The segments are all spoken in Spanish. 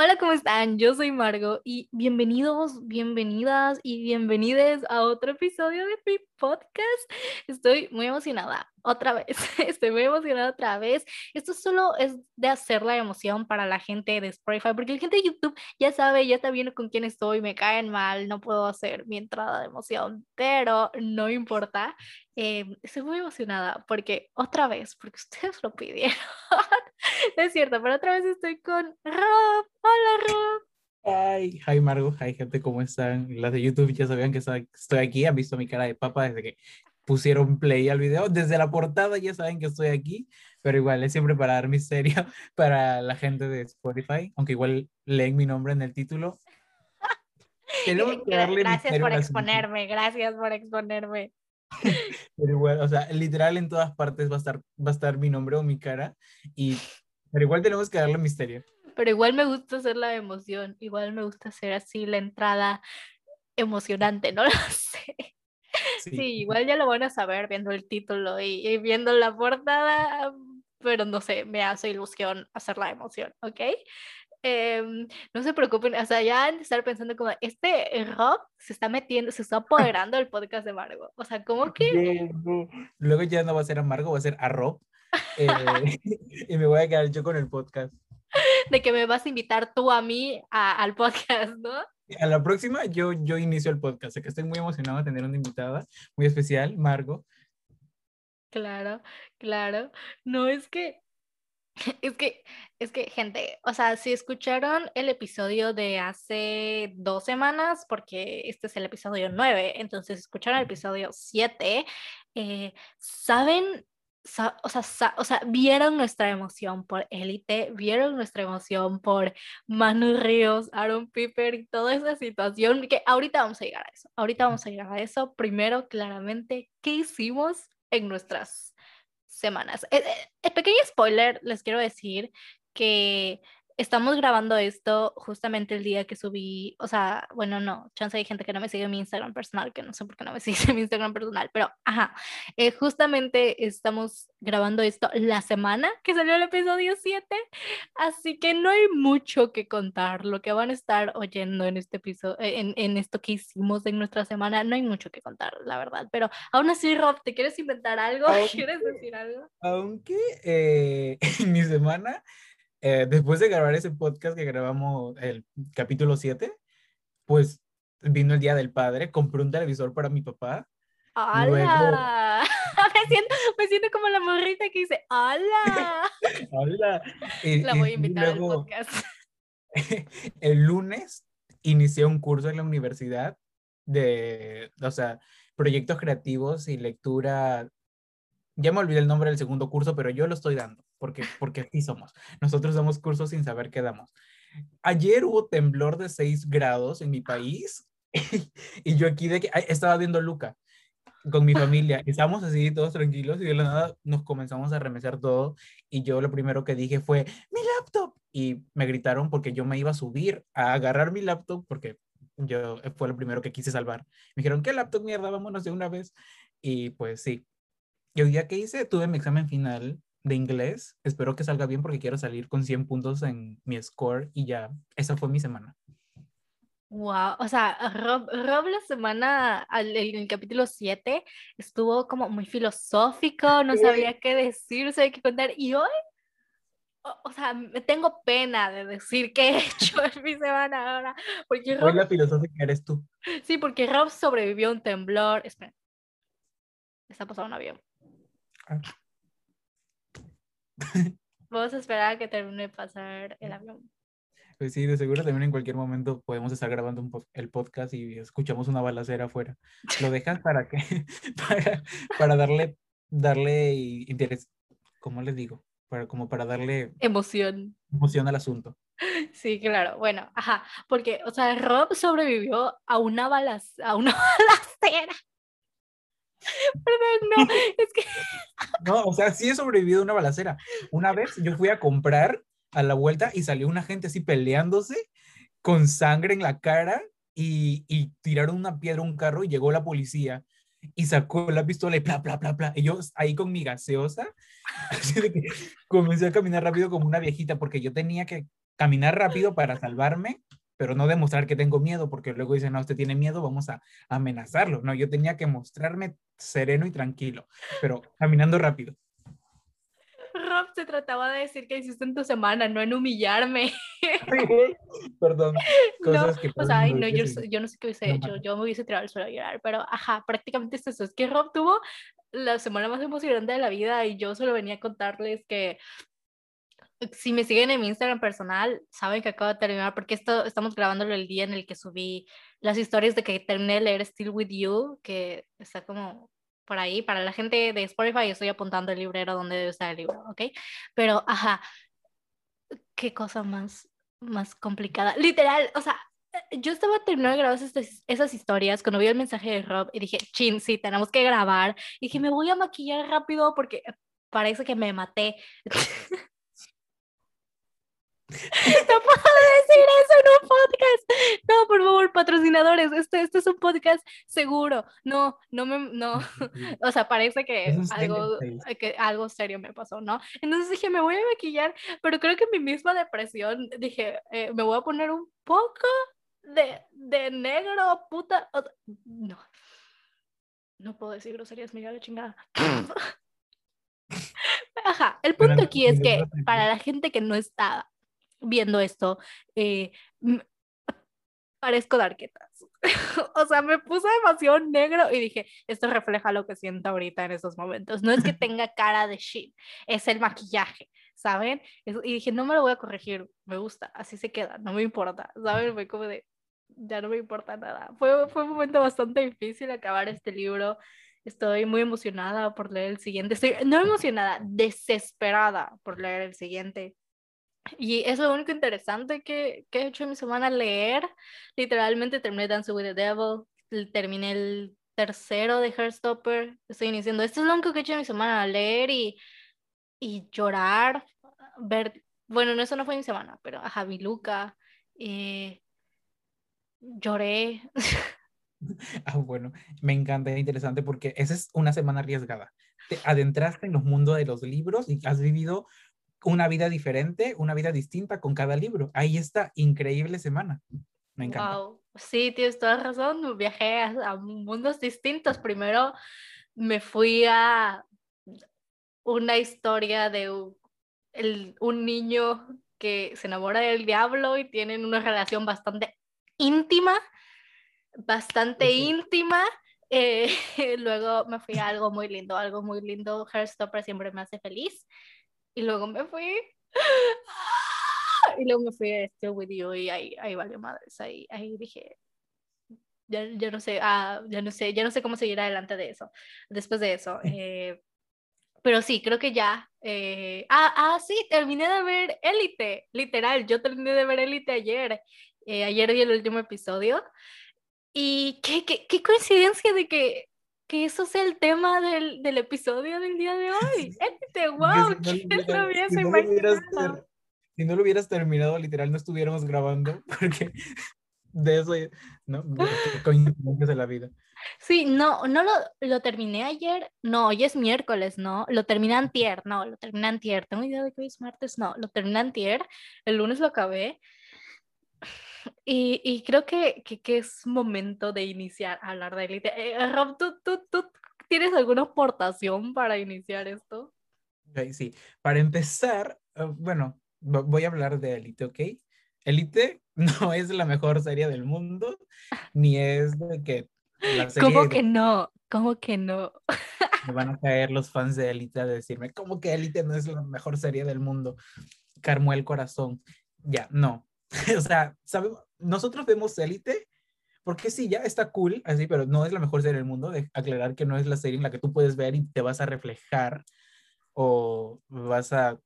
Hola, ¿cómo están? Yo soy Margo y bienvenidos, bienvenidas y bienvenides a otro episodio de mi podcast. Estoy muy emocionada otra vez, estoy muy emocionada otra vez. Esto solo es de hacer la emoción para la gente de Spotify, porque la gente de YouTube ya sabe, ya está viendo con quién estoy, me caen mal, no puedo hacer mi entrada de emoción, pero no importa. Eh, estoy muy emocionada porque otra vez, porque ustedes lo pidieron. es cierto, pero otra vez estoy con Rob. Hola, Rob. Ay, hi Margo, hi gente, ¿cómo están? Las de YouTube ya sabían que estoy aquí, han visto mi cara de papa desde que pusieron play al video. Desde la portada ya saben que estoy aquí, pero igual es siempre para dar misterio para la gente de Spotify, aunque igual leen mi nombre en el título. gracias por exponerme, gracias por exponerme. Pero igual, o sea, literal en todas partes va a estar, va a estar mi nombre o mi cara, y, pero igual tenemos que darle misterio. Pero igual me gusta hacer la emoción, igual me gusta hacer así la entrada emocionante, no lo sé. Sí. igual ya lo van a saber viendo el título y, viendo la portada, pero no sé, me hace ilusión hacer la emoción, ¿ok? Em, no se preocupen, o sea, ya han de estar pensando como, este Rob se está metiendo, se está apoderando del podcast de Margo. O sea, ¿cómo que? Luego ya no va a ser a Margo, va a ser a Rob. Eh, y me voy a quedar yo con el podcast. De que me vas a invitar tú a mí al podcast, ¿no? A la próxima yo, yo inicio el podcast, sé que estoy muy emocionado de tener una invitada muy especial, Margo. Claro, claro. No es que es que, es que, gente, o sea, si escucharon el episodio de hace dos semanas, porque este es el episodio nueve, entonces escucharon el episodio siete, eh, saben, o, sea, o sea, vieron nuestra emoción por Élite, vieron nuestra emoción por Manu Ríos, Aaron Piper y toda esa situación, que ahorita vamos a llegar a eso, ahorita vamos a llegar a eso. Primero, claramente, ¿qué hicimos en nuestras semanas. El, eh, eh, pequeño spoiler, les quiero decir que estamos grabando esto justamente el día que subí, o sea, bueno, no, chance hay gente que no me sigue en mi Instagram personal, que no sé por qué no me sigue en mi Instagram personal, pero ajá, eh, justamente estamos grabando esto la semana que salió el episodio 7, así que no hay mucho que contar, lo que van a estar oyendo en este episodio, en, en esto que hicimos en nuestra semana, no hay mucho que contar, la verdad, pero aún así, Rob, ¿te quieres inventar algo? ¿Quieres decir algo? Aunque eh, en mi semana eh, después de grabar ese podcast que grabamos el capítulo 7, pues vino el Día del Padre, compré un televisor para mi papá. ¡Hala! me, siento, me siento como la morrita que dice ¡Hala! ¡Hala! la voy a invitar al podcast. el lunes inicié un curso en la universidad de, o sea, proyectos creativos y lectura. Ya me olvidé el nombre del segundo curso, pero yo lo estoy dando porque, porque así somos. Nosotros damos cursos sin saber qué damos. Ayer hubo temblor de 6 grados en mi país y yo aquí de que estaba viendo Luca con mi familia. Estábamos así todos tranquilos y de la nada nos comenzamos a remesar todo y yo lo primero que dije fue mi laptop y me gritaron porque yo me iba a subir a agarrar mi laptop porque yo fue lo primero que quise salvar. Me dijeron, ¿qué laptop mierda? Vámonos de una vez. Y pues sí. Y el día que hice, tuve mi examen final de inglés. Espero que salga bien porque quiero salir con 100 puntos en mi score y ya, esa fue mi semana. Wow, o sea, Rob, Rob la semana, en el, capítulo 7, estuvo como muy filosófico, no sabía qué decir, no sabía qué contar. Y hoy, o, sea, me tengo pena de decir qué he hecho en mi semana ahora. Porque Rob, hoy la filosófica eres tú. Sí, porque Rob sobrevivió a un temblor. Espera, está pasando un avión. Ah. Vamos a esperar a que termine de pasar el avión. Pues sí, de seguro también en cualquier momento podemos estar grabando un el podcast y escuchamos una balacera afuera. ¿Lo dejas para qué? para, para darle, darle interés, ¿cómo les digo? Para, como para darle emoción. Emoción al asunto. Sí, claro. Bueno, ajá, porque, o sea, Rob sobrevivió a una, balaz a una balacera. Perdón, no, es que... No, o sea, sí he sobrevivido a una balacera. Una vez yo fui a comprar a la vuelta y salió una gente así peleándose con sangre en la cara y, y tiraron una piedra a un carro y llegó la policía y sacó la pistola y bla, bla, bla, bla. Y yo ahí con mi gaseosa, así de que comencé a caminar rápido como una viejita porque yo tenía que caminar rápido para salvarme, pero no demostrar que tengo miedo, porque luego dicen, no, usted tiene miedo, vamos a amenazarlo. No, yo tenía que mostrarme sereno y tranquilo, pero caminando rápido. Rob, se trataba de decir que hiciste en tu semana, no en humillarme. Perdón. Cosas que o sea, no, yo, yo, no sé qué hubiese hecho, yo me hubiese tirado al suelo a llorar, pero ajá, prácticamente es eso, es que Rob tuvo la semana más emocionante de la vida y yo solo venía a contarles que si me siguen en mi Instagram personal, saben que acabo de terminar, porque esto estamos grabándolo el día en el que subí las historias de que terminé de leer Still With You, que está como por ahí. Para la gente de Spotify, estoy apuntando el librero donde debe estar el libro, ¿ok? Pero, ajá, qué cosa más, más complicada. Literal, o sea, yo estaba terminando de grabar esas, esas historias cuando vi el mensaje de Rob y dije, chin, sí, tenemos que grabar. Y dije, me voy a maquillar rápido porque parece que me maté. No puedo decir eso en un podcast. No, por favor, patrocinadores, este, este es un podcast seguro. No, no me, no. O sea, parece que algo, que algo serio me pasó, ¿no? Entonces dije, me voy a maquillar, pero creo que mi misma depresión, dije, eh, me voy a poner un poco de, de negro, puta. No. No puedo decir groserías, mira la chingada. Ajá, el punto aquí es que para la gente que no está viendo esto, eh, parezco darquetas. o sea, me puse demasiado negro y dije, esto refleja lo que siento ahorita en estos momentos. No es que tenga cara de shit, es el maquillaje, ¿saben? Y dije, no me lo voy a corregir, me gusta, así se queda, no me importa, ¿saben? Fue como de, ya no me importa nada. Fue, fue un momento bastante difícil acabar este libro. Estoy muy emocionada por leer el siguiente. Estoy no emocionada, desesperada por leer el siguiente. Y es lo único interesante que, que he hecho en mi semana, leer. Literalmente terminé Dance with the Devil, terminé el tercero de Heartstopper, estoy iniciando. Esto es lo único que he hecho en mi semana, leer y, y llorar, ver, bueno, no, eso no fue mi semana, pero a Javi Luca, eh, lloré. Ah, bueno, me encanta, es interesante porque esa es una semana arriesgada. Te adentraste en los mundos de los libros y has vivido una vida diferente, una vida distinta con cada libro. Ahí está, increíble semana. Me encanta. Wow. Sí, tienes toda razón. Viajé a, mundos distintos. Primero me fui a una historia de un, niño que se enamora del diablo y tienen una relación bastante íntima, bastante íntima. Eh, luego me fui a algo muy lindo, algo muy lindo. Heartstopper siempre me hace feliz. Y luego me fui. Y luego me fui a este With You y ahí, ahí valió madres. Ahí, ahí dije, ya, ya, no sé, ah, ya no sé, ya no sé cómo seguir adelante de eso, después de eso. Eh, pero sí, creo que ya. Eh, ah, ah, sí, terminé de ver Élite, literal, yo terminé de ver Élite ayer. Eh, ayer vi el último episodio. Y qué, qué, qué coincidencia de que que eso sea el tema del, del episodio del día de hoy. Este, wow, si no, lo hubieras, si, no si no lo hubieras terminado, literal, no estuviéramos grabando, porque de eso, ¿no? Coincidencias de la vida. Sí, no, no lo, lo, terminé ayer, no, hoy es miércoles, no, lo terminé antier, no, lo terminé antier, tengo idea de que hoy es martes, no, lo terminé antier, el lunes lo acabé, y, y creo que, que, que, es momento de iniciar a hablar de élite. Eh, Rob, ¿tú, tú, ¿tú, tienes alguna aportación para iniciar esto? sí, para empezar, uh, bueno, voy a hablar de élite, ¿ok? Élite no es la mejor serie del mundo, ni es de que... La serie ¿Cómo que no? ¿Cómo que no? Me van a caer los fans de Élite a decirme, ¿cómo que Élite no es la mejor serie del mundo? Carmó el corazón. Ya, no. o sea, sabemos, nosotros vemos Élite porque sí, ya está cool, así, pero no es la mejor serie del mundo. De aclarar que no es la serie en la que tú puedes ver y te vas a reflejar o vas a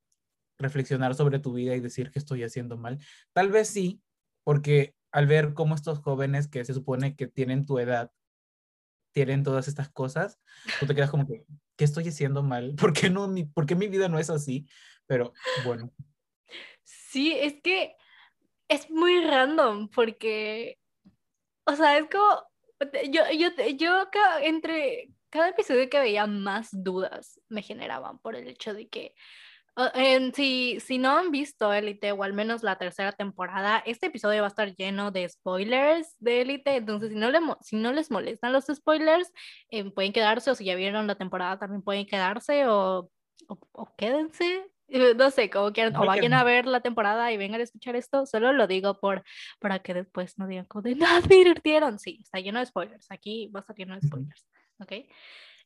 reflexionar sobre tu vida y decir que estoy haciendo mal. Tal vez sí, porque al ver cómo estos jóvenes que se supone que tienen tu edad tienen todas estas cosas, tú te quedas como que, ¿qué estoy haciendo mal? ¿Por qué, no, mi, ¿Por qué mi vida no es así? Pero bueno. Sí, es que es muy random porque, o sea, es como, yo, yo, yo entre cada episodio que veía más dudas me generaban por el hecho de que en- si, si no han visto Élite, o al menos la tercera temporada, este episodio va a estar lleno de spoilers de Élite, entonces si no, le, si no les molestan los spoilers, eh, pueden quedarse, o si ya vieron la temporada también pueden quedarse, o, o, o quédense, no sé, como quieran, o vayan a ver la temporada y vengan a escuchar esto, solo lo digo por, para que después no digan como de, no advirtieron, sí, está lleno de spoilers, aquí va a estar lleno de spoilers, ¿ok?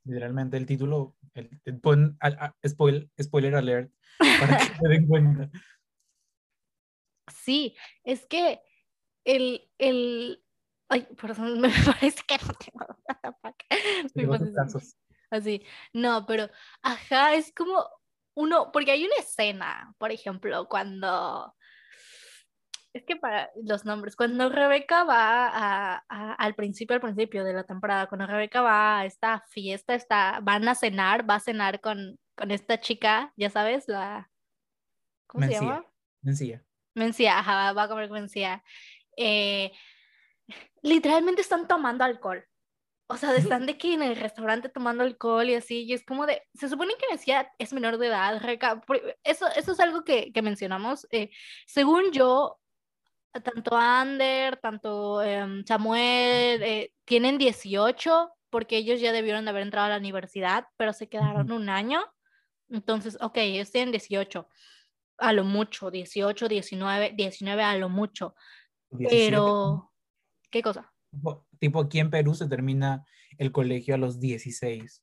Literalmente el título, el, el- pon al- a- spoil- spoiler alert para que se den cuenta. Sí, es que el, el, ay, perdón, me parece que no tengo, what the fuck, me así, no, pero, ajá, es como uno, porque hay una escena, por ejemplo, cuando, es que para los nombres, cuando Rebeca va a, a- al principio, al principio de la temporada, cuando Rebeca va a esta fiesta, está, van a cenar, va a cenar con, con esta chica, ya sabes, la, ¿cómo se llama? Mencía. Mencía, ajá, va a comer con Mencía. Eh, literalmente están tomando alcohol. O sea, están de que en el restaurante tomando alcohol y así, y es como de, se supone que Mencía es menor de edad, por- eso, eso es algo que, que mencionamos. eh, según yo, tanto Ander, tanto em, Samuel, eh, tienen 18 porque ellos ya debieron de haber entrado a la universidad, pero se quedaron un año. Entonces, ok, ellos tienen 18, a lo mucho, 18, 19, 19 a lo mucho. 17. Pero, ¿qué cosa? Tipo, aquí en Perú se termina el colegio a los 16.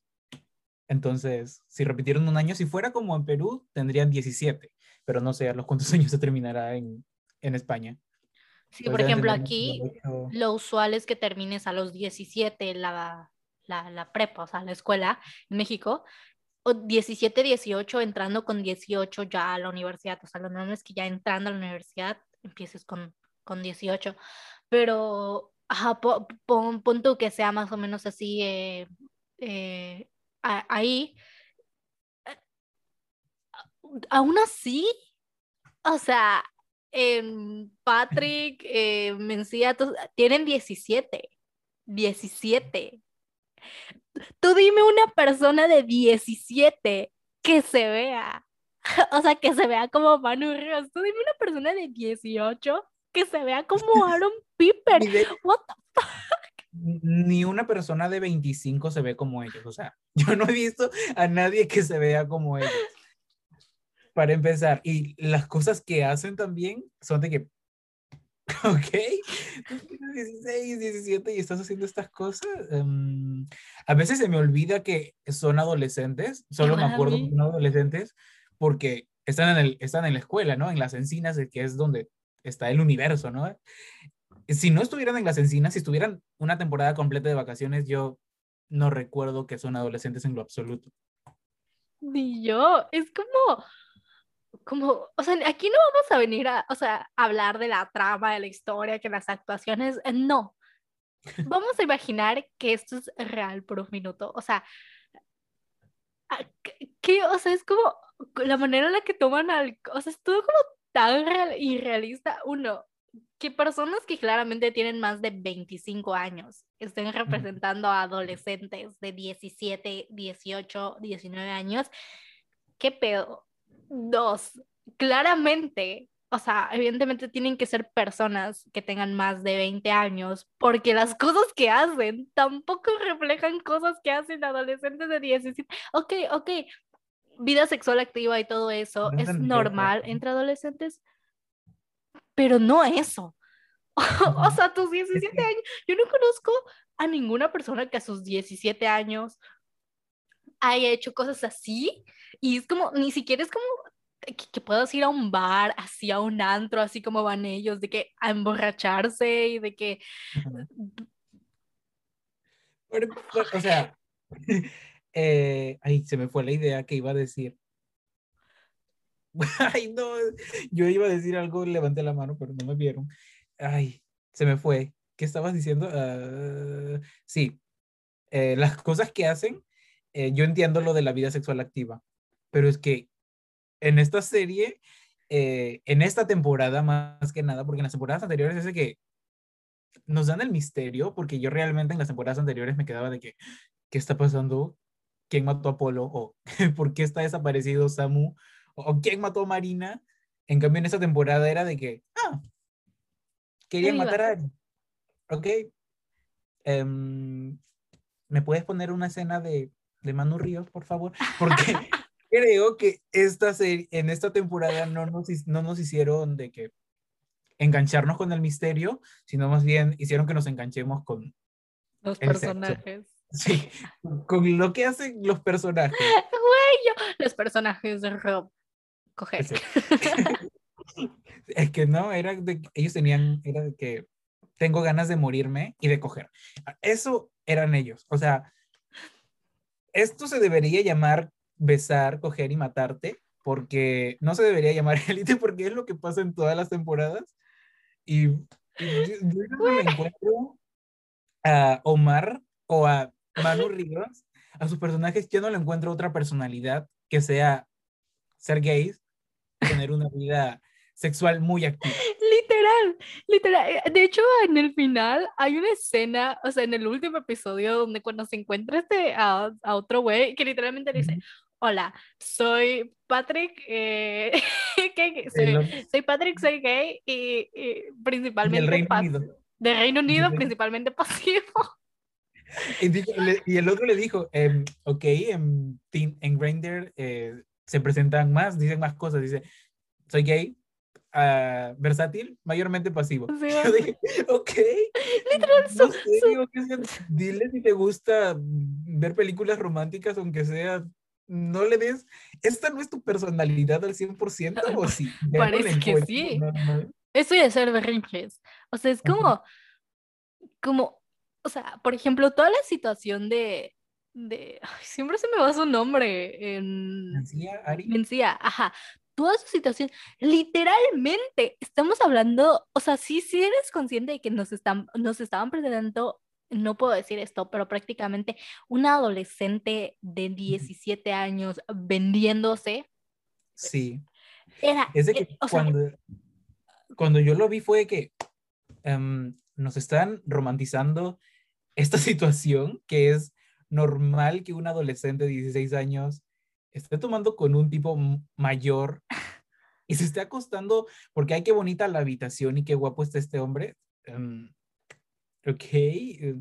Entonces, si repitieron un año, si fuera como en Perú, tendrían 17, pero no sé a los cuántos años se terminará en, en España. Sí, Pues por ejemplo, aquí 18. lo usual es que termines a los 17 la, la, la prepa, o sea, la escuela en México, o 17, 18, entrando con 18 ya a la universidad, o sea, lo normal es que ya entrando a la universidad empieces con, con 18, pero ajá, po- pon, tú que sea más o menos así eh, eh, ahí, aún así, o sea, Patrick, eh, Mencía, tienen 17. 17. Tú dime una persona de 17 que se vea. O sea, que se vea como Manu Ríos. Tú dime una persona de 18 que se vea como Aaron Piper. Ni, de- What the- ni una persona de 25 se ve como ellos. O sea, yo no he visto a nadie que se vea como ellos. Para empezar, y las cosas que hacen también son de que, ok, tú tienes 16, 17 y estás haciendo estas cosas. Em, a veces se me olvida que son adolescentes, solo me acuerdo que son adolescentes porque están en, el, están en la escuela, ¿no? En las encinas, que es donde está el universo, ¿no? Si no estuvieran en las encinas, si estuvieran una temporada completa de vacaciones, yo no recuerdo que son adolescentes en lo absoluto. Ni yo. Es como, como, o sea, aquí no vamos a venir a, o sea, a hablar de la trama, de la historia, que las actuaciones, eh, no. Vamos a imaginar que esto es real por un minuto. O sea, ah, ¿qué- qué? O sea, es como la manera en la que toman al, o sea, es todo como tan real- irrealista. Uno, que personas que claramente tienen más de 25 años estén representando a adolescentes de 17, 18, 19 años. ¿Qué pedo? Dos, claramente, o sea, evidentemente tienen que ser personas que tengan más de 20 años, porque las cosas que hacen tampoco reflejan cosas que hacen adolescentes de 17. Ok, ok, vida sexual activa y todo eso No es normal ajá. entre adolescentes, pero no eso. O sea, tus 17 años, yo no conozco a ninguna persona que a sus 17 años haya hecho cosas así y es como, ni siquiera es como que, que puedas ir a un bar, así a un antro, así como van ellos, de que a emborracharse y de que, o sea, eh, ay, se me fue la idea que iba a decir. Ay, no, yo iba a decir algo, levanté la mano, pero no me vieron. Ay, se me fue. ¿Qué estabas diciendo? Ah, sí, eh, las cosas que hacen, eh, yo entiendo lo de la vida sexual activa, pero es que en esta serie, eh, en esta temporada más que nada, porque en las temporadas anteriores es que nos dan el misterio, porque yo realmente en las temporadas anteriores me quedaba de que, ¿qué está pasando? ¿Quién mató a Apolo? ¿O por qué está desaparecido Samu? o quién mató a Marina. En cambio, en esa temporada era de que, ah, querían matar a Ari. Ok. Em, ¿Me puedes poner una escena de, de Manu Ríos, por favor? Porque creo que esta serie, en esta temporada no nos, no nos hicieron de que engancharnos con el misterio, sino más bien hicieron que nos enganchemos con los personajes. Sí, con lo que hacen los personajes. Güey, los personajes de Rob. Coger. es que no, era de ellos tenían, era de que tengo ganas de morirme y de coger. Eso eran ellos. O sea, esto se debería llamar besar, coger y matarte, porque no se debería llamar élite, porque es lo que pasa en todas las temporadas. Y, yo, no me encuentro a Omar o a Manu Ríos, a sus personajes, yo no le encuentro otra personalidad que sea ser gays, tener una vida sexual muy activa. Literal, literal. Eh, de hecho, en el final hay una escena, o sea, en el último episodio, donde cuando se encuentra este a, a otro güey, que literalmente dice, hola, soy Patrick, eh, soy, Patrick, soy gay y, principalmente... Reino Unido. De Reino Unido, principalmente pasivo. Y, el otro le dijo, em, ok, en, en Grindr eh, se presentan más, dicen más cosas, dice, soy gay, uh, versátil, mayormente pasivo. Sí, Yo dije, ok. Literal, no sé, dile si te gusta ver películas románticas, aunque sea no le des, esta no es tu personalidad al 100% o sí. Parece que sí. Eso de ser berrinches. O sea, es como, como, o sea, por ejemplo, toda la situación de, de, siempre se me va su nombre. En... Mencía, Ari. Mencía, ajá. Toda su situación, literalmente, estamos hablando, o sea, sí, sí eres consciente de que nos, están, nos estaban presentando no puedo decir esto, pero prácticamente una adolescente de 17 años vendiéndose. Sí. Era, es de que eh, cuando, cuando yo lo vi fue que em, nos están romantizando esta situación que es normal que un adolescente de 16 años esté tomando con un tipo mayor y se esté acostando porque hay qué bonita la habitación y qué guapo está este hombre. Em, ok, eh,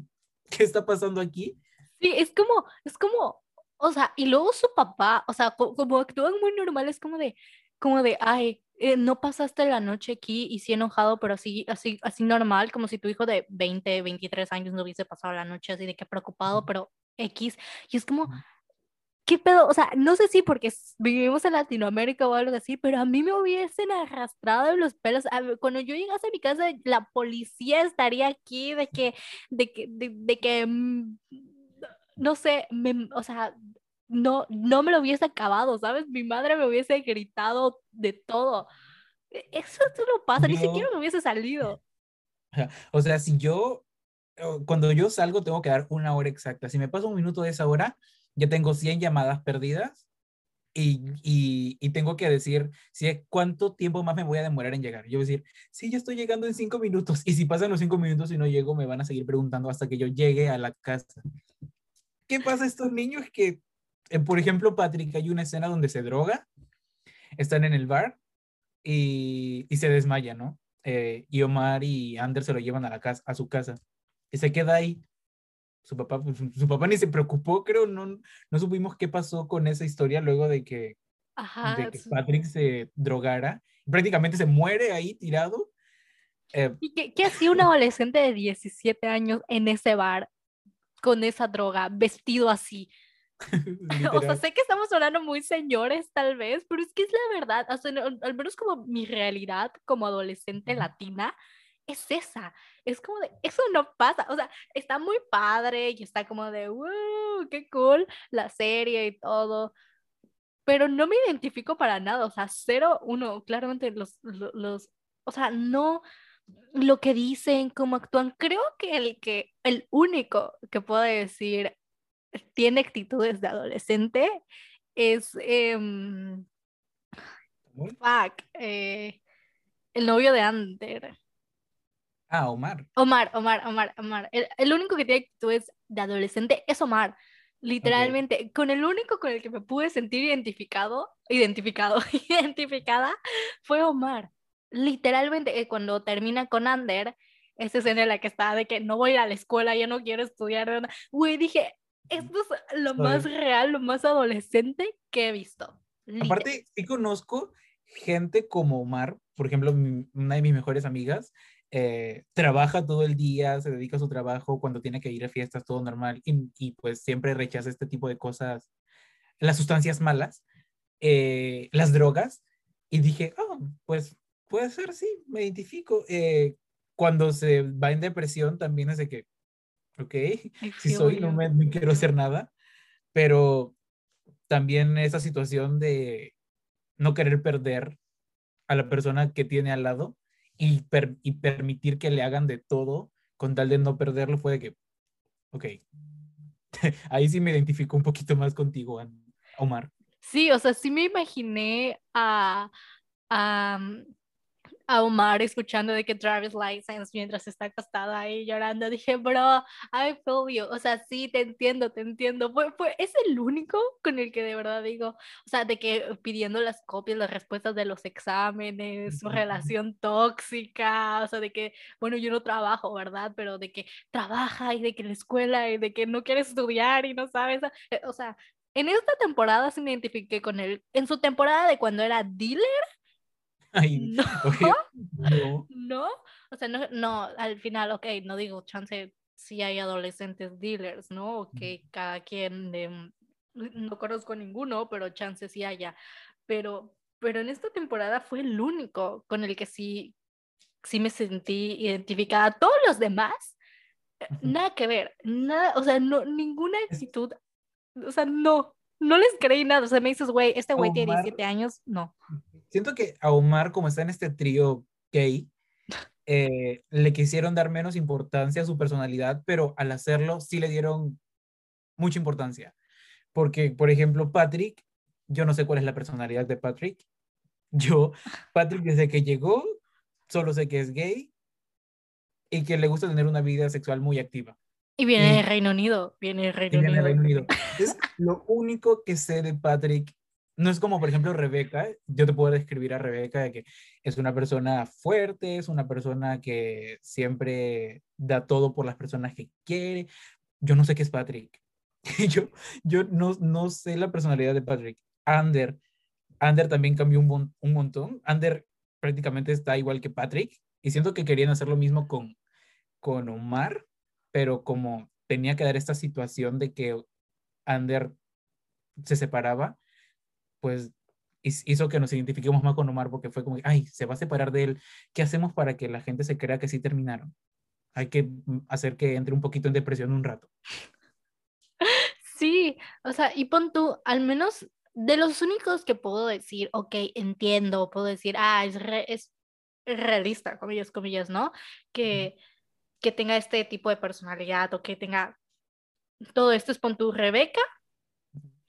¿qué está pasando aquí? Sí, es como, es como, o sea, y luego su papá, o sea, como actúan muy normal, es como de, como de, ay, eh, no pasaste la noche aquí y sí enojado, pero así, así, así normal, como si tu hijo de 20, 23 años no hubiese pasado la noche así de que preocupado, pero X. Y es como, ¿qué pedo? O sea, no sé si porque vivimos en Latinoamérica o algo así, pero a mí me hubiesen arrastrado en los pelos. Cuando yo llegase a mi casa, la policía estaría aquí de que, de que, de, que, mm, no sé, me, o sea, no, no me lo hubiese acabado, ¿sabes? Mi madre me hubiese gritado de todo. E, eso no pasa, ni siquiera me hubiese salido. O sea, si yo, cuando yo salgo, tengo que dar una hora exacta. Si me paso un minuto de esa hora, ya tengo 100 llamadas perdidas y, y, tengo que decir si es cuánto tiempo más me voy a demorar en llegar. Yo voy a decir, sí, ya estoy llegando en 5 minutos. Y si pasan los 5 minutos y no llego, me van a seguir preguntando hasta que yo llegue a la casa. ¿Qué pasa a estos niños que, eh, por ejemplo, Patrick, hay una escena donde se droga, están en el bar y, y se desmaya, ¿no? Eh, y Omar y Ander se lo llevan a, la casa, a su casa y se queda ahí su papá, pues, su papá ni se preocupó, creo, no, no supimos qué pasó con esa historia luego de que, de que Patrick se drogara. Prácticamente se muere ahí tirado. Eh, ¿Y qué, qué hacía un adolescente de 17 años en ese bar con esa droga, vestido así? o sea, sé que estamos hablando muy señores tal vez, pero es que es la verdad, al menos como mi realidad como adolescente latina, es esa. Es como de, eso no pasa. O sea, está muy padre y está como de, wow, qué cool la serie y todo. Pero no me identifico para nada. O sea, cero, uno, claramente los, los, o sea, no lo que dicen, cómo actúan. Creo que el que, el único que puedo decir tiene actitudes de adolescente es, eh, fuck, eh, el novio de Ander. Ah, Omar. Omar, Omar, Omar, Omar. El, único que tiene actitudes de adolescente es Omar. Literalmente, con el único con el que me pude sentir identificado, identificado, identificada, fue Omar. Literalmente, eh, cuando termina con Ander, esa escena en la que está de que no voy a ir a la escuela, yo no quiero estudiar. Güey, dije, esto es lo más real, lo más adolescente que he visto. Aparte, sí conozco gente como Omar, por ejemplo, una de mis mejores amigas, eh, trabaja todo el día, se dedica a su trabajo, cuando tiene que ir a fiestas, todo normal, y, pues siempre rechaza este tipo de cosas, las sustancias malas, eh, las drogas, y dije, oh, pues puede ser, sí, me identifico. Eh, cuando se va en depresión también es de que, ok, si soy, no me, no quiero hacer nada, pero también esa situación de no querer perder a la persona que tiene al lado y, y permitir que le hagan de todo con tal de no perderlo fue de que, ok, ahí sí me identifico un poquito más contigo, Omar. Sí, o sea, sí me imaginé a, a, a Omar escuchando de que Travis License mientras está acostada ahí llorando. Dije, bro, I feel you. O sea, sí, te entiendo, te entiendo. Fue, fue, es el único con el que de verdad digo, o sea, de que pidiendo las copias, las respuestas de los exámenes, su relación tóxica, o sea, de que, bueno, yo no trabajo, ¿verdad? Pero de que trabaja y de que la escuela y de que no quiere estudiar y no sabes. Eh, o sea, en esta temporada se me identifiqué con él. En su temporada de cuando era dealer, no, no, o sea, no, no, al final, ok, no digo, chance, si hay adolescentes dealers, ¿no? Que cada quien, de, no conozco ninguno, pero chance sí haya, pero, pero en esta temporada fue el único con el que sí, sí me sentí identificada. Todos los demás, eh, nada que ver, nada, o sea, no, ninguna actitud, o sea, no, no les creí nada, o sea, me dices, güey, este güey tiene 17 años, no siento que a Omar, como está en este trío gay, eh, le quisieron dar menos importancia a su personalidad, pero al hacerlo sí le dieron mucha importancia. Porque, por ejemplo, Patrick, yo no sé cuál es la personalidad de Patrick. Yo, Patrick, desde que llegó, solo sé que es gay y que le gusta tener una vida sexual muy activa. Y viene de Reino Unido, viene de Reino, Reino Unido. Es lo único que sé de Patrick no es como, por ejemplo, Rebeca. Yo te puedo describir a Rebeca de que es una persona fuerte, es una persona que siempre da todo por las personas que quiere. Yo no sé qué es Patrick. yo yo no, no sé la personalidad de Patrick. Ander, Ander también cambió un, un montón. Ander prácticamente está igual que Patrick. Y siento que querían hacer lo mismo con, con Omar, pero como tenía que dar esta situación de que Ander se separaba, pues hizo que nos identifiquemos más con Omar porque fue como, ay, se va a separar de él. ¿Qué hacemos para que la gente se crea que sí terminaron? Hay que mm, hacer que entre un poquito en depresión un rato. Sí, o sea, y pon tú, al menos de los únicos que puedo decir, ok, entiendo, puedo decir, ah, es, es realista, comillas, comillas, ¿no? Que, que tenga este tipo de personalidad o que tenga todo esto es pon tú, Rebeca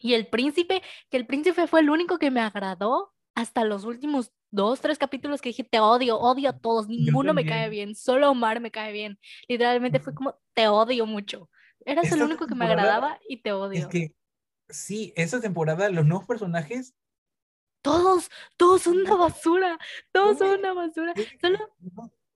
y el príncipe, que el príncipe fue el único que me agradó hasta los últimos dos, tres capítulos que dije, te odio, odio a todos, ninguno me cae bien, solo Omar me cae bien. Literalmente fue como, te odio mucho. Eras el único que me agradaba y te odio. Es que, sí, esa temporada, los nuevos personajes... Todos, todos son una basura, todos son una basura. Solo...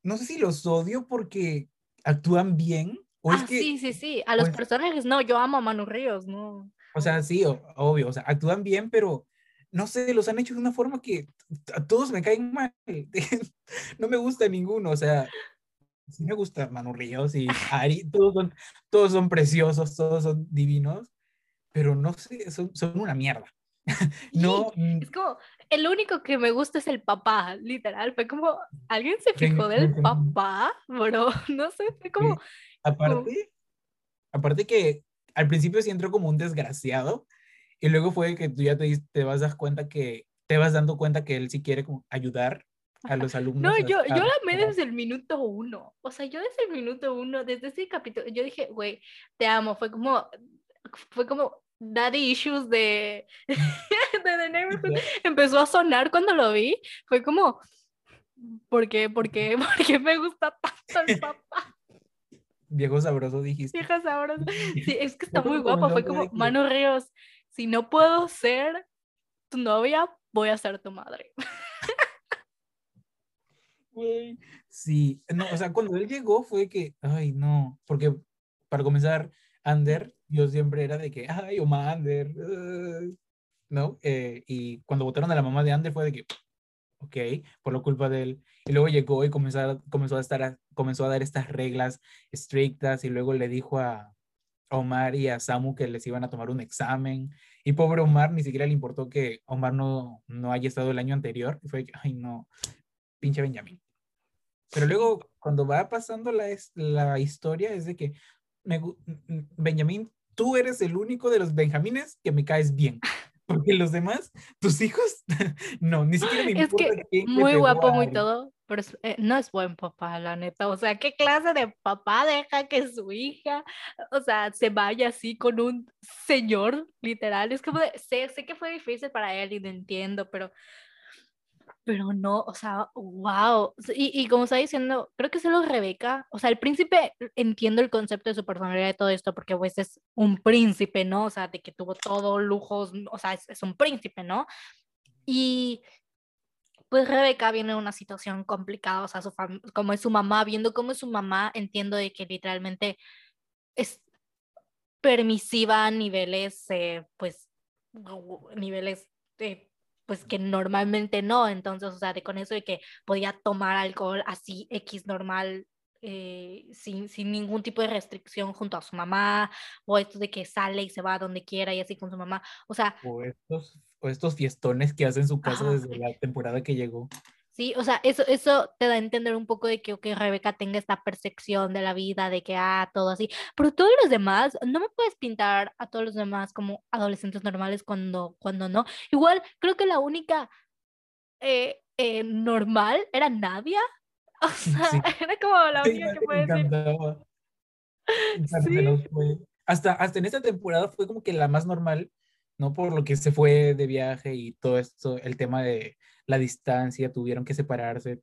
No, sé si los odio porque actúan bien. O ah, sí, sí, sí. A los personajes, no, yo amo a Manu Ríos, no. O sea, sí, obvio, o sea, actúan bien, pero no sé, los han hecho de una forma que a todos me caen mal. no me gusta ninguno, o sea, sí me gusta Manu Ríos y Ari, todos son, todos son preciosos, todos son divinos, pero no sé, son, son una mierda. no. Mm. Es como, el único que me gusta es el papá, literal. Fue como, ¿alguien se fijó del papá? Bro, no sé, fue como. Aparte, aparte que al principio sí entró como un desgraciado y luego fue que tú ya te, te vas dar cuenta que te vas dando cuenta que él sí quiere como ayudar a los alumnos. No, yo, yo la amé desde el minuto uno. O sea, yo desde el minuto uno, desde ese capítulo, yo dije, güey, te amo. Fue como, fue como daddy issues de, de The Neighborhood. Empezó a sonar cuando lo vi. Fue como, ¿por qué? ¿Por qué? ¿Por qué me gusta tanto el papá? Viejo sabroso dijiste. Viejo sabroso. Sí, es que está muy guapo. Fue como, Manu Ríos, si no puedo ser tu novia, voy a ser tu madre. Güey, Sí, no, o sea, cuando él llegó fue que, ay, no, porque para comenzar, Ander, yo siempre era de que, ay, Oma Ander, uh", ¿no? Eh, y cuando votaron a la mamá de Ander fue de que, ok, por la culpa de él. Y luego llegó y comenzó a, comenzó a, estar a- comenzó a dar estas reglas estrictas y luego le dijo a Omar y a Samu que les iban a tomar un examen. Y pobre Omar, ni siquiera le importó que Omar no, no haya estado el año anterior. Y fue ay, no, pinche Benjamín. Pero luego, cuando va pasando la, la historia, es de que, me, Benjamín, tú eres el único de los Benjamines que me caes bien. Porque los demás, tus hijos, no, ni siquiera me Es importa que quién le muy guapo, muy todo, pero es- eh, no es buen papá, la neta. O sea, ¿qué clase de papá deja que su hija, o sea, se vaya así con un señor, literal? Es como de, sé, sé que fue difícil para él y lo entiendo, pero, pero no, o sea, wow. Y, y como está diciendo, creo que solo Rebeca, o sea, el príncipe, entiendo el concepto de su personalidad y todo esto, porque pues es un príncipe, ¿no? O sea, de que tuvo todo lujos, o sea, es, es un príncipe, ¿no? Y pues Rebeca viene de una situación complicada, o sea, su como es su mamá, viendo cómo es su mamá, entiendo de que literalmente es permisiva a niveles, eh, pues, niveles, eh, pues que normalmente no, entonces, o sea, de con eso de que podía tomar alcohol así X normal. eh, sin, sin ningún tipo de restricción junto a su mamá, o esto de que sale y se va a donde quiera y así con su mamá. O sea, O estos, o estos fiestones que hace en su casa Ajá. desde la temporada que llegó. Sí, o sea, eso, eso te da a entender un poco de que, que Rebeca tenga esta percepción de la vida, de que, ah, todo así, pero todos los demás, no me puedes pintar a todos los demás como adolescentes normales cuando, cuando no. Igual, creo que la única eh, eh, normal era Nadia, o sea, Sí. era como la Sí, única que puede. Hasta Sí. Hasta, hasta en esta temporada fue como que la más normal, ¿no? Por lo que se fue de viaje y todo esto, el tema de la distancia, tuvieron que separarse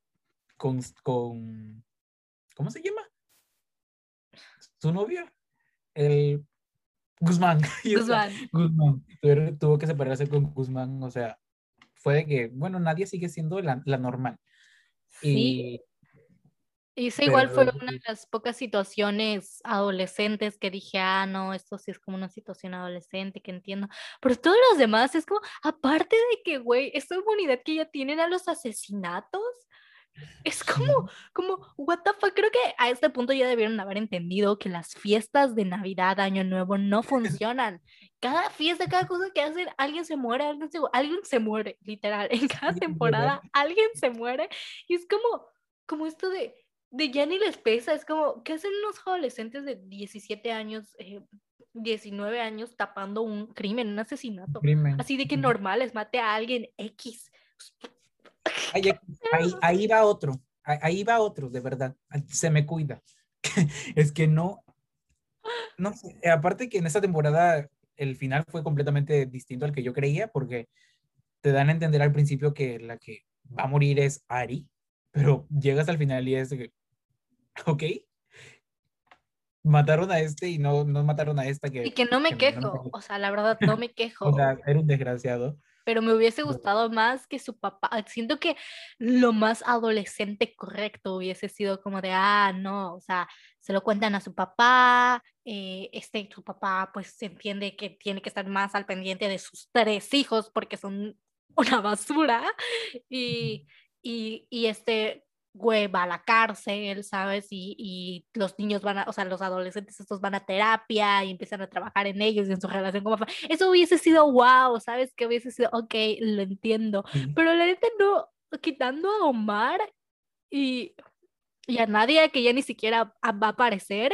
con, con ¿cómo se llama? Su novio, el Guzmán. Guzmán. Guzmán. Tuvieron- tuvo que separarse con Guzmán, o sea, fue de que, bueno, nadie sigue siendo la, la normal. Sí, Y y eso igual fue una de las pocas situaciones adolescentes que dije, ah, no, esto sí es como una situación adolescente que entiendo. Pero todos los demás es como, aparte de que, güey, esta humanidad que ya tienen a los asesinatos, es como, como, what the fuck, creo que a este punto ya debieron haber entendido que las fiestas de Navidad, Año Nuevo, no funcionan. Cada fiesta, cada cosa que hacen, alguien se muere, alguien se, alguien se muere, literal. En cada temporada, alguien se muere. Y es como, como esto de, de ya ni les pesa, es como, ¿qué hacen unos adolescentes de 17 años, eh, 19 años tapando un crimen, un asesinato? crimen. Así de que normales, mate a alguien X. Ahí, ahí, ahí va otro, ahí, va otro, de verdad. Se me cuida. es que no, no sé, aparte que en esta temporada el final fue completamente distinto al que yo creía, porque te dan a entender al principio que la que va a morir es Ari, pero llegas al final y es de que, ok, mataron a este y no, no mataron a esta que, Y que no me que quejo, o sea, la verdad no me quejo. o sea, era un desgraciado. pero me hubiese gustado más que su papá. Siento que lo más adolescente correcto hubiese sido como de, ah, no, o sea, se lo cuentan a su papá, eh, este, su papá pues se entiende que tiene que estar más al pendiente de sus tres hijos porque son una basura y, y, y este güey va a la cárcel, ¿sabes? Y, y los niños van a, o sea, los adolescentes estos van a terapia y empiezan a trabajar en ellos y en su relación con papá. Eso hubiese sido wow, ¿sabes? Que hubiese sido, ok, lo entiendo. Pero la neta no, quitando a Omar y, y a Nadia, que ya ni siquiera va a aparecer,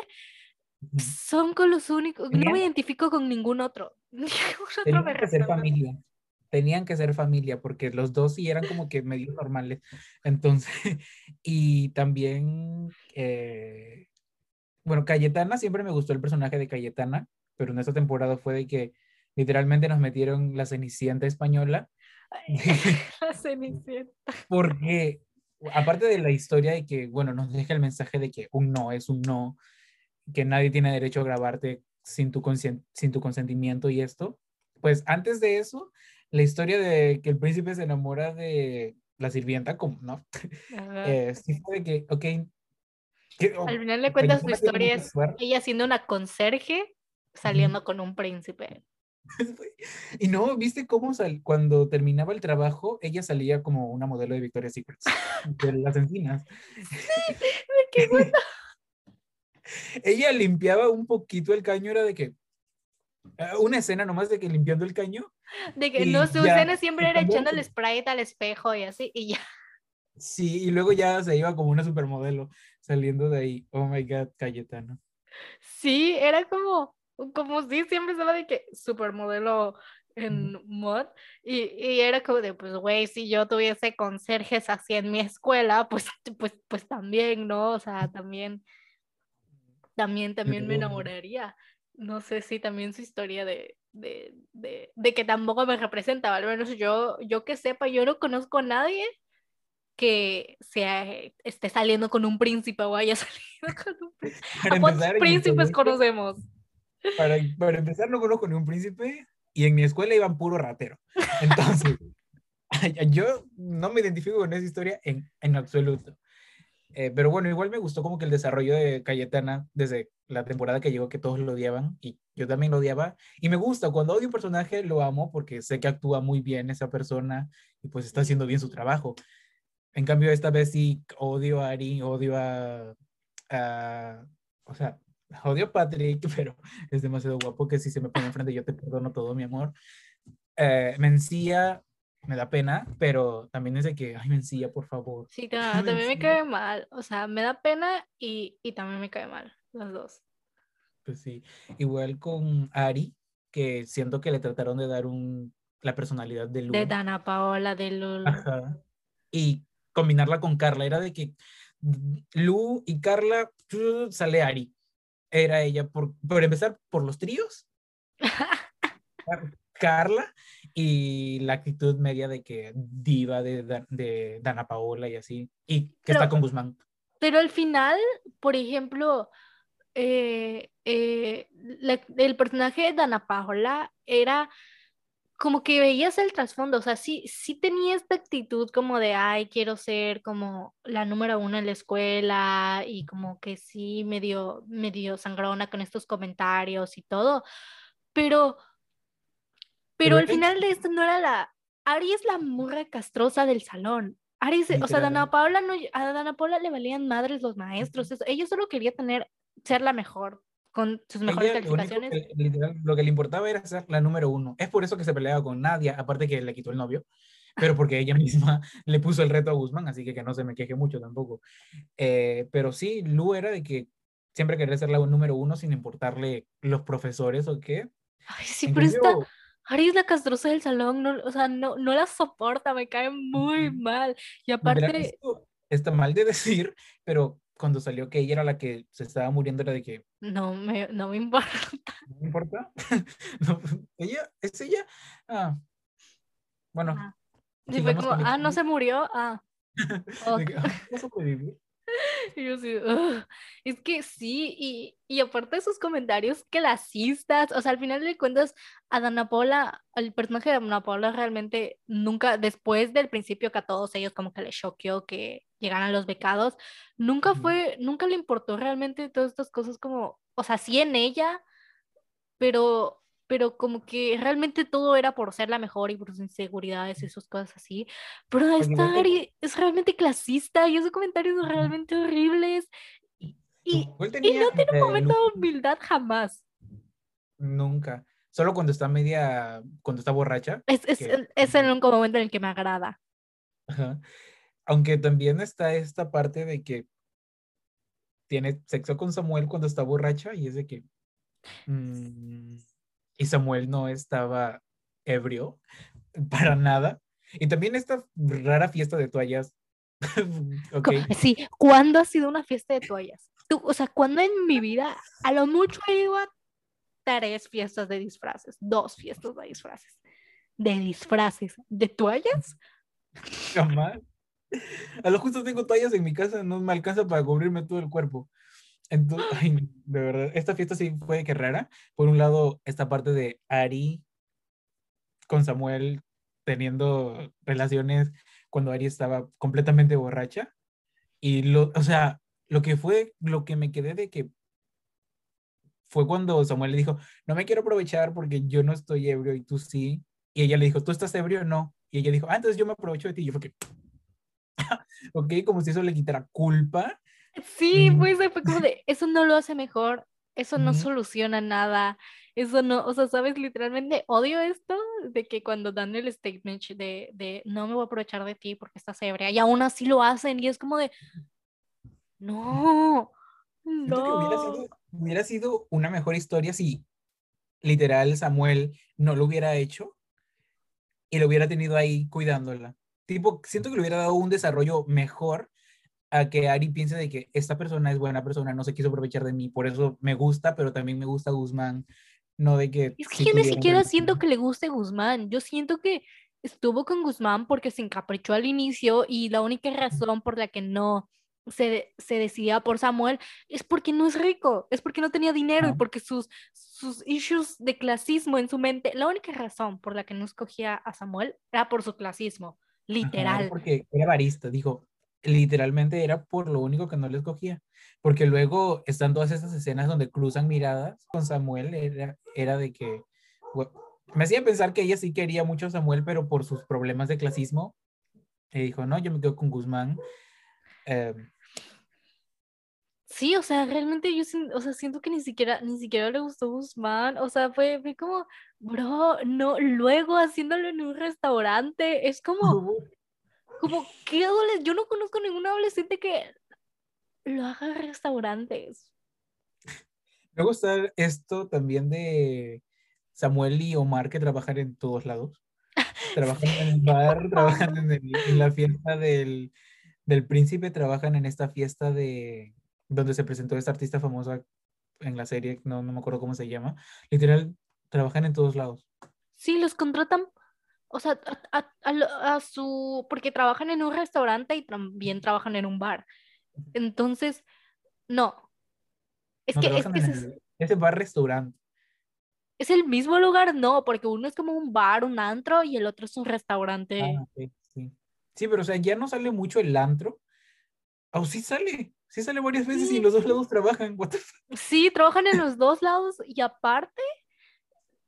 son con los únicos, no me identifico con ningún otro. Ningún otro que ser familia. Tenían que ser familia porque los dos sí eran como que medio normales. Entonces, y también, eh, bueno, Cayetana, siempre me gustó el personaje de Cayetana, pero en esta temporada fue de que literalmente nos metieron la Cenicienta española. La Cenicienta. porque aparte de la historia de que, bueno, nos deja el mensaje de que un no es un no, que nadie tiene derecho a grabarte sin tu, sin tu consentimiento y esto. Pues antes de eso, la historia de que el príncipe se enamora de la sirvienta, como, ¿no? Eh, sí fue de que, ok. Al final le cuentas su historia es ella siendo una conserje saliendo con un príncipe. Y no, ¿viste cómo sal cuando terminaba el trabajo, ella salía como una modelo de Victoria's Secret, de las encinas? Sí, qué bueno. ella limpiaba un poquito el caño, era de que, una escena nomás de que limpiando el caño. De que no, su escena siempre era echando el spray al espejo y así, y ya. Sí, y luego ya se iba como una supermodelo saliendo de ahí. Oh my God, Cayetano. Sí, era como, como si siempre se de que supermodelo en mod y, y, era como de pues güey si yo tuviese conserjes así en mi escuela pues pues pues también no o sea también también también me enamoraría no sé si también su historia de, de, de, de que tampoco me representa al menos yo yo que sepa yo no conozco a nadie que se esté saliendo con un príncipe o haya salido con un príncipe. ¿A cuántos príncipes conocemos? Para, para, empezar, no conozco ni un príncipe y en mi escuela iban puro ratero. Entonces, yo no me identifico con esa historia en, en absoluto. Eh, pero bueno, igual me gustó como que el desarrollo de Cayetana desde la temporada que llegó, que todos lo odiaban y yo también lo odiaba. Y me gusta, cuando odio un personaje lo amo porque sé que actúa muy bien esa persona y pues está haciendo bien su trabajo. En cambio, esta vez sí odio a Ari, odio a, a o sea, odio a Patrick, pero es demasiado guapo que si se me pone enfrente yo te perdono todo, mi amor. Eh, Mencía me da pena, pero también es de que, ay, Mencía, por favor. Sí, también me cae mal. O sea, me da pena y, y también me cae mal, los dos. Pues sí, igual con Ari, que siento que le trataron de dar un, la personalidad de Lu. De Dana Paola, de Lulu. Ajá. Y combinarla con Carla, era de que Lu y Carla sale Ari era ella, por, por empezar, por los tríos. Carla y la actitud media de que diva de, de, Dana Paola y así, y que está con Guzmán. Pero al final, por ejemplo, eh, eh, el personaje de Dana Paola era como que veías el trasfondo, o sea, sí, sí tenía esta actitud como de, ay, quiero ser como la número uno en la escuela y como que sí, medio, medio sangrona con estos comentarios y todo, pero, pero, al final de esto no era la, Ari es la murra castrosa del salón. Ari, o sea, Dana Paula no, a Dana Paula le valían madres los maestros, eso, ella solo quería tener, ser la mejor, con sus mejores calificaciones. Lo, que le importaba era ser la número uno. Es por eso que se peleaba con Nadia, aparte que le quitó el novio, pero porque ella misma le puso el reto a Guzmán, así que que no se me queje mucho tampoco. Eh, pero sí, Lu era de que siempre quería ser la número uno sin importarle los profesores o qué. Ay, sí, pero esta... Ari es la castrosa del salón, no, o sea, no, no la soporta, me cae muy mal. Y aparte... Está mal de decir, pero cuando salió que ella era la que se estaba muriendo, era de que... No me, no me importa. ¿No me importa? ella, es ella. Ah, bueno. Ah. Sí, fue como, ah, no se murió. Ah. Okay. Y yo sí, es que sí, y, y, aparte de sus comentarios clasistas, o sea, al final de cuentas, a Dana Paula, el personaje de Dana Paula realmente nunca, después del principio que a todos ellos como que les choqueó que llegaran los becados, nunca fue, nunca le importó realmente todas estas cosas como, o sea, sí en ella, pero pero como que realmente todo era por ser la mejor y por sus inseguridades y sus cosas así. Pero esta Ari es realmente clasista y esos comentarios son realmente horribles. Y, y, no tiene un momento de humildad jamás. Nunca. Solo cuando está media, cuando está borracha. Es, es, es el único momento en el que me agrada. Aunque también está esta parte de que tiene sexo con Samuel cuando está borracha y es de que... Mm, y Samuel no estaba ebrio para nada. Y también esta rara fiesta de toallas. okay. Sí, ¿cuándo ha sido una fiesta de toallas? Tú, o sea, ¿cuándo en mi vida, a lo mucho he ido a tres fiestas de disfraces, dos fiestas de disfraces, de disfraces, de toallas? Jamás. A lo justo tengo toallas en mi casa, no me alcanza para cubrirme todo el cuerpo. Entonces, ay, de verdad, esta fiesta sí fue que rara. Por un lado, esta parte de Ari con Samuel teniendo relaciones cuando Ari estaba completamente borracha. Y lo, o sea, lo que fue, lo que me quedé de que fue cuando Samuel le dijo, no me quiero aprovechar porque yo no estoy ebrio y tú sí. Y ella le dijo, ¿tú estás ebrio o no? Y ella dijo, ah, entonces yo me aprovecho de ti. Y yo fue que, ok, como si eso le quitara culpa. Sí, pues fue como de, eso no lo hace mejor, eso no soluciona nada, eso no, o sea, sabes, literalmente odio esto de que cuando dan el statement de, de no me voy a aprovechar de ti porque estás ebria y aún así lo hacen y es como de, no, que hubiera sido, hubiera sido una mejor historia si literal Samuel no lo hubiera hecho y lo hubiera tenido ahí cuidándola. Tipo, siento que le hubiera dado un desarrollo mejor a que Ari piense de que esta persona es buena persona, no se quiso aprovechar de mí, por eso me gusta, pero también me gusta Guzmán, no de que... Es que yo ni siquiera siento que le guste Guzmán, yo siento que estuvo con Guzmán porque se encaprichó al inicio y la única razón por la que no se, se, decidía por Samuel es porque no es rico, es porque no tenía dinero y porque sus, sus issues de clasismo en su mente, la única razón por la que no escogía a Samuel era por su clasismo, literal. porque era barista, dijo, literalmente era por lo único que no le escogía, porque luego están todas esas escenas donde cruzan miradas con Samuel, era, era de que me hacía pensar que ella sí quería mucho a Samuel, pero por sus problemas de clasismo, y dijo, no, yo me quedo con Guzmán. Em, sí, o sea, realmente yo o sea, siento que ni siquiera, ni siquiera le gustó Guzmán, o sea, fue, fue como, bro, no, luego haciéndolo en un restaurante, es como, como, ¿qué adolescente? Yo no conozco ningún adolescente que lo haga en restaurantes. Me gusta esto también de Samuel y Omar que trabajan en todos lados. Trabajan en el bar, trabajan en, la fiesta del, del, príncipe, trabajan en esta fiesta de donde se presentó esta artista famosa en la serie, no, no me acuerdo cómo se llama. Literal, trabajan en todos lados. Sí, los contratan o sea, a, su, porque trabajan en un restaurante y también trabajan en un bar. Entonces, no. Es que, es que ese bar-restaurante. ¿Es el mismo lugar? No, porque uno es como un bar, un antro, y el otro es un restaurante. Ah, sí, sí. sí, pero o sea, ya no sale mucho el antro. Oh, sí sale. Sí sale varias veces y los dos lados trabajan. Sí, trabajan en los dos lados y aparte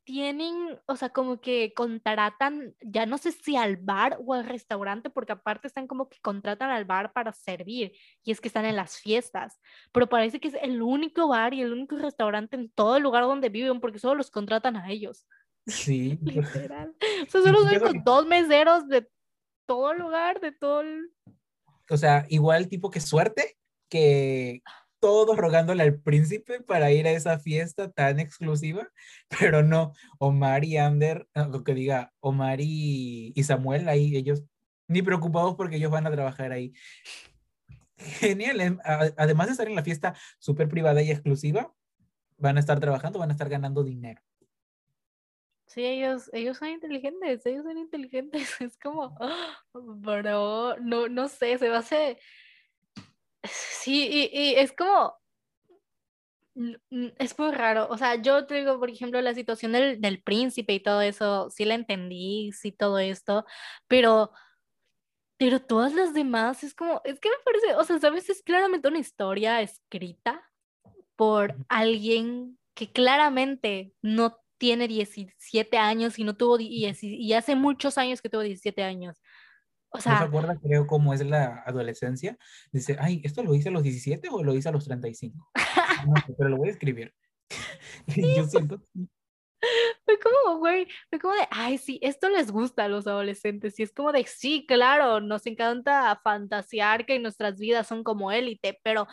tienen, o sea, como que contratan, ya no sé si al bar o al restaurante, porque aparte están como que contratan al bar para servir, y es que están en las fiestas, pero parece que es el único bar y el único restaurante en todo el lugar donde viven, porque solo los contratan a ellos. Sí. Literal. O sea, son los únicos dos meseros de todo el lugar, de todo el... O sea, igual tipo que suerte que todos rogándole al príncipe para ir a esa fiesta tan exclusiva, pero no, Omar y Ander, lo que diga, Omar y, Samuel, ahí ellos ni preocupados porque ellos van a trabajar ahí. Genial, em, además de estar en la fiesta súper privada y exclusiva, van a estar trabajando, van a estar ganando dinero. Sí, ellos, ellos son inteligentes, ellos son inteligentes. Es como, bro, no, no sé, se va a Sí, y, es como, es muy raro. O sea, yo te digo, por ejemplo, la situación del, del, príncipe y todo eso, sí la entendí, sí todo esto, pero, pero todas las demás es como, es que me parece, o sea, sabes, es claramente una historia escrita por alguien que claramente no tiene 17 años y no tuvo, y, y hace muchos años que tuvo 17 años. O sea, ¿No se acuerda, creo, cómo es la adolescencia? Dice, ay, ¿esto lo hice a los 17 o lo hice a los 35? no, pero lo voy a escribir. yo siento... Fue como, güey, fue como de, ay, sí, esto les gusta a los adolescentes. Y es como de, sí, claro, nos encanta fantasear que nuestras vidas son como élite, pero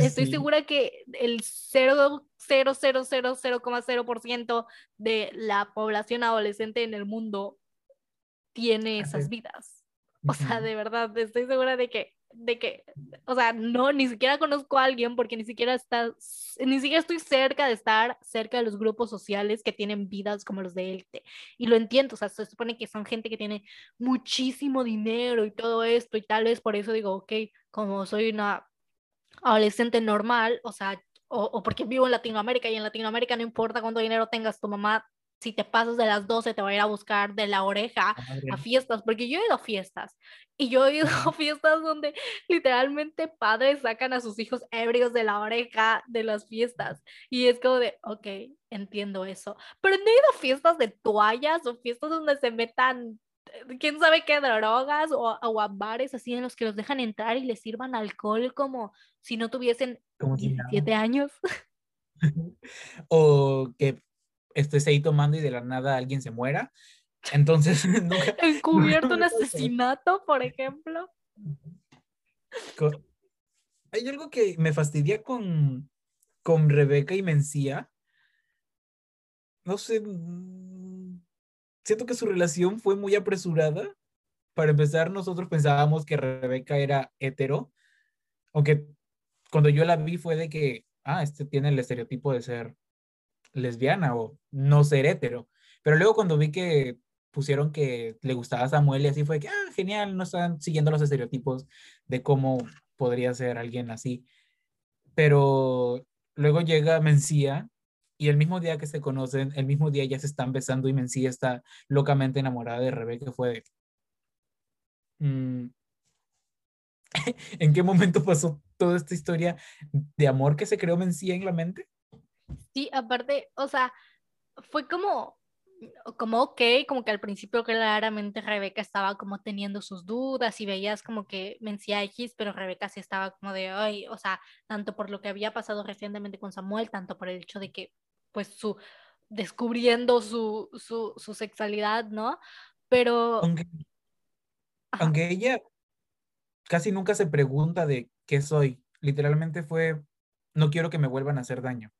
estoy segura que el 0,000,0% de la población adolescente en el mundo tiene esas vidas. O sea, de verdad, estoy segura de que, de que, o sea, no, ni siquiera conozco a alguien porque ni siquiera está, ni siquiera estoy cerca de estar cerca de los grupos sociales que tienen vidas como los de él. Y lo entiendo, o sea, se supone que son gente que tiene muchísimo dinero y todo esto y tal vez por eso digo, ok, como soy una adolescente normal, o sea, o, o porque vivo en Latinoamérica y en Latinoamérica no importa cuánto dinero tengas, tu mamá si te pasas de las 12 te va a ir a buscar de la oreja a fiestas, porque yo he ido a fiestas y yo he ido a fiestas donde literalmente padres sacan a sus hijos ebrios de la oreja de las fiestas y es como de, ok, entiendo eso, pero no he ido a fiestas de toallas o fiestas donde se metan eh, quién sabe qué drogas o, o, a bares así en los que los dejan entrar y les sirvan alcohol como si no tuviesen como 17 años. o que estés ahí tomando y de la nada alguien se muera. Entonces, nunca, encubierto un asesinato, por ejemplo. Hay algo que me fastidia con, con Rebeca y Mencía. No sé, mm, siento que su relación fue muy apresurada. Para empezar, nosotros pensábamos que Rebeca era hetero, aunque cuando yo la vi fue de que, ah, este tiene el estereotipo de ser lesbiana o no ser hetero. Pero luego cuando vi que pusieron que le gustaba Samuel y así fue que, ah, genial, no están siguiendo los estereotipos de cómo podría ser alguien así. Pero luego llega Mencía y el mismo día que se conocen, el mismo día ya se están besando y Mencía está locamente enamorada de Rebeca. Fue de... Mm, ¿En qué momento pasó toda esta historia de amor que se creó Mencía en la mente? Sí, aparte, o sea, fue como, como ok, como que al principio claramente Rebeca estaba como teniendo sus dudas y veías como que mencía X, pero Rebeca sí estaba como de, ay, o sea, tanto por lo que había pasado recientemente con Samuel, tanto por el hecho de que, pues, su, descubriendo su, su, su sexualidad, ¿no? Pero... Aunque, aunque ella casi nunca se pregunta de qué soy, literalmente fue, no quiero que me vuelvan a hacer daño.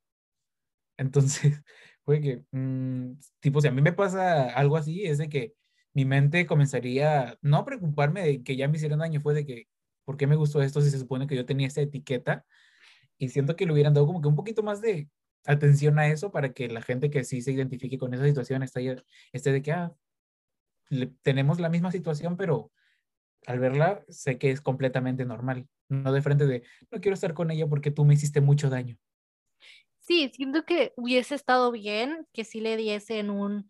Entonces, fue que, mm, tipo, si a mí me pasa algo así, es de que mi mente comenzaría, no a preocuparme de que ya me hicieran daño, fue de que, ¿por qué me gustó esto si se supone que yo tenía esta etiqueta? Y siento que le hubieran dado como que un poquito más de atención a eso para que la gente que sí se identifique con esa situación esté, esté de que, ah, tenemos la misma situación, pero al verla sé que es completamente normal. No de frente de, no quiero estar con ella porque tú me hiciste mucho daño sí, siento que hubiese estado bien que sí le diesen un,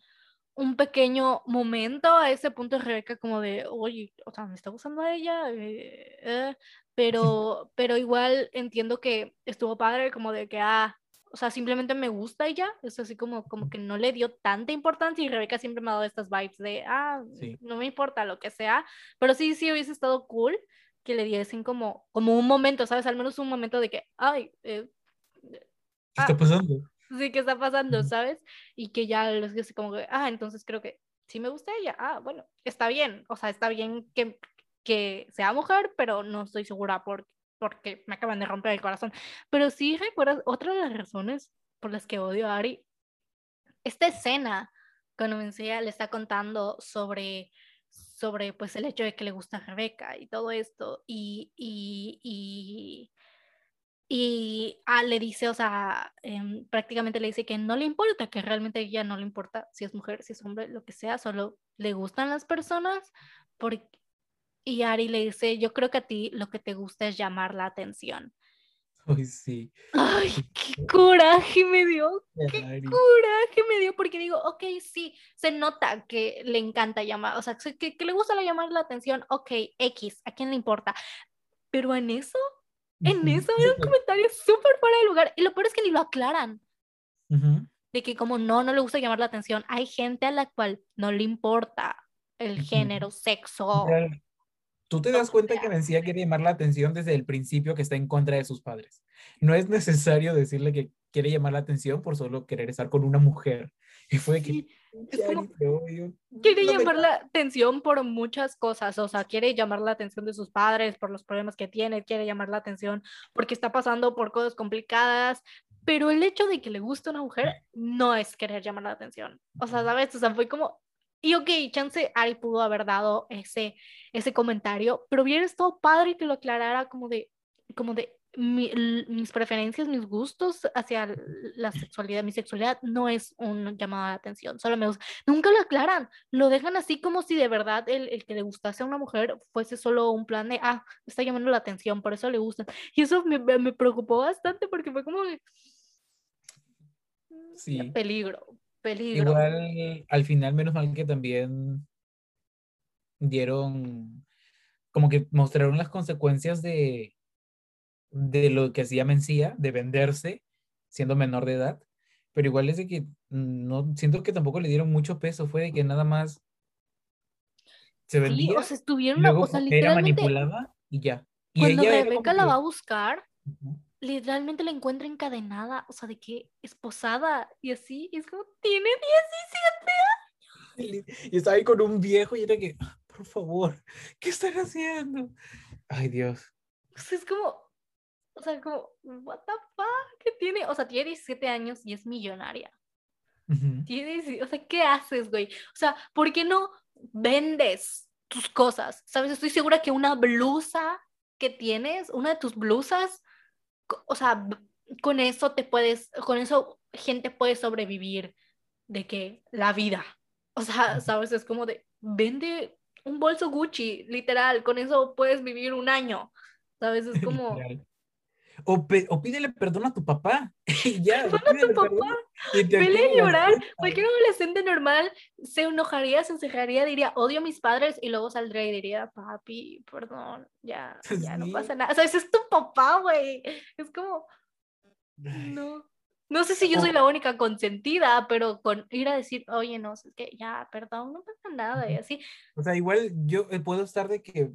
un pequeño momento a ese punto de Rebeca como de, oye, o sea, me está gustando a ella, eh, eh", pero, pero igual entiendo que estuvo padre como de que, ah, o sea, simplemente me gusta ella, es así como, como que no le dio tanta importancia y Rebeca siempre me ha dado estas vibes de, ah, no me importa lo que sea, pero sí, sí hubiese estado cool que le diesen como, como un momento, ¿sabes? Al menos un momento de que, ay, eh, ¿Qué está ah, pasando? Sí, ¿qué está pasando, sabes? Y que ya los dice como que, ah, entonces creo que sí me gusta ella. Ah, bueno, está bien. O sea, está bien que, que sea mujer, pero no estoy segura por, porque me acaban de romper el corazón. Pero sí recuerdas, otra de las razones por las que odio a Ari, esta escena, cuando Mencía le está contando sobre sobre pues el hecho de que le gusta a Rebeca y todo esto y, y, y y ah, le dice, o sea, em, prácticamente le dice que no le importa, que realmente ella no le importa si es mujer, si es hombre, lo que sea, solo le gustan las personas. Porque... Y Ari le dice, yo creo que a ti lo que te gusta es llamar la atención. Ay, sí. Ay, qué coraje me dio. Qué coraje me dio, porque digo, ok, sí, se nota que le encanta llamar, o sea, que, que le gusta llamar la atención, ok, X, ¿a quién le importa? Pero en eso en eso era un comentario súper fuera de lugar. Y lo peor es que ni lo aclaran. De que como no, no le gusta llamar la atención. Hay gente a la cual no le importa el género, sexo. Tú te das cuenta que Mencía quiere llamar la atención desde el principio que está en contra de sus padres. No es necesario decirle que quiere llamar la atención por solo querer estar con una mujer. Y fue que quiere llamar la atención por muchas cosas, o sea, quiere llamar la atención de sus padres por los problemas que tiene, quiere llamar la atención porque está pasando por cosas complicadas, pero el hecho de que le guste una mujer no es querer llamar la atención. O sea, ¿sabes? O sea, fue como, y ok, chance Ari pudo haber dado ese, ese comentario, pero hubiera estado padre que lo aclarara como de, como de, mi- mis preferencias, mis gustos hacia la sexualidad, mi sexualidad no es un llamado de atención, solo me gusta. Nunca lo aclaran, lo dejan así como si de verdad el, el que le gustase a una mujer fuese solo un plan de, ah, está llamando la atención, por eso le gustan. Y eso me, me preocupó bastante porque fue como de, "Mm, Sí. peligro, peligro. Igual, al final, menos mal que también dieron, como que mostraron las consecuencias de, de lo que hacía Mencía, de venderse siendo menor de edad, pero igual es de que no, siento que tampoco le dieron mucho peso, fue de que nada más se Sí, vendía, o sea, estuvieron, luego o sea, era manipulada y ya. Y cuando ella Rebeca como la va a buscar, Ujú. literalmente la encuentra encadenada, o sea, de que esposada y así, y es como, tiene Y y estaba ahí con un viejo y era que, "Ah, por favor, ¿qué están haciendo? Ay, Dios. O sea, es como, o sea, como, what the fuck, ¿qué tiene? O sea, tiene 17 años y es millonaria. Tiene, dieci- o sea, ¿qué haces, güey? O sea, ¿por qué no vendes tus cosas? ¿Sabes? Estoy segura que una blusa que tienes, una de tus blusas, o sea, con eso te puedes, con eso gente puede sobrevivir de que la vida. O sea, ¿sabes? Es como de, vende un bolso Gucci, literal, con eso puedes vivir un año. ¿Sabes? Es como, Literal. O, pe- o pídele perdón a tu papá. Y ya, Perdona a tu papá, perdón y te vele a llorar. Cualquier adolescente normal se enojaría, se encerraría, diría, odio a mis padres, y luego saldría y diría, papi, perdón, ya, ya no Sí. pasa nada. O sea, ese es tu papá, güey. Es como, no. No sé si yo soy O- la única consentida, pero con ir a decir, oye, no, es que ya, perdón, no pasa nada, y así. O sea, igual yo eh, puedo estar de que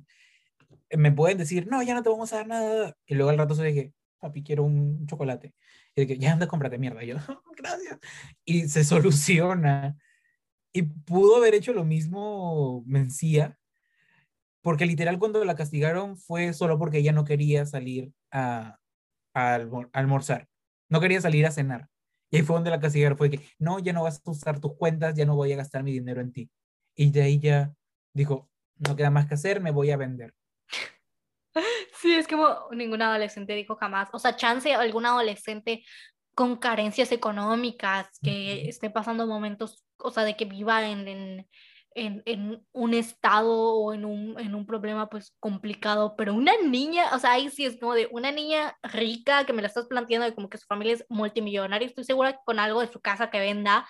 me pueden decir, no, ya no te vamos a dar nada. Y luego al rato de que, papi, quiero un chocolate. Y que, ya anda, cómprate mierda. Y yo, gracias. Y se soluciona. Y pudo haber hecho lo mismo Mencía, porque literal cuando la castigaron fue solo porque ella no quería salir a, a almorzar. No quería salir a cenar. Y ahí fue donde la castigaron. Fue que, no, ya no vas a usar tus cuentas, ya no voy a gastar mi dinero en ti. Y de ahí ya dijo, no queda más que hacer, me voy a vender. Sí, es como ningún adolescente dijo jamás. O sea, chance algún adolescente con carencias económicas, que esté pasando momentos, o sea, de que viva en, en, en, en un estado o en un, en un problema pues complicado, pero una niña, o sea, ahí sí es como de una niña rica que me la estás planteando de como que su familia es multimillonaria, estoy segura que con algo de su casa que venda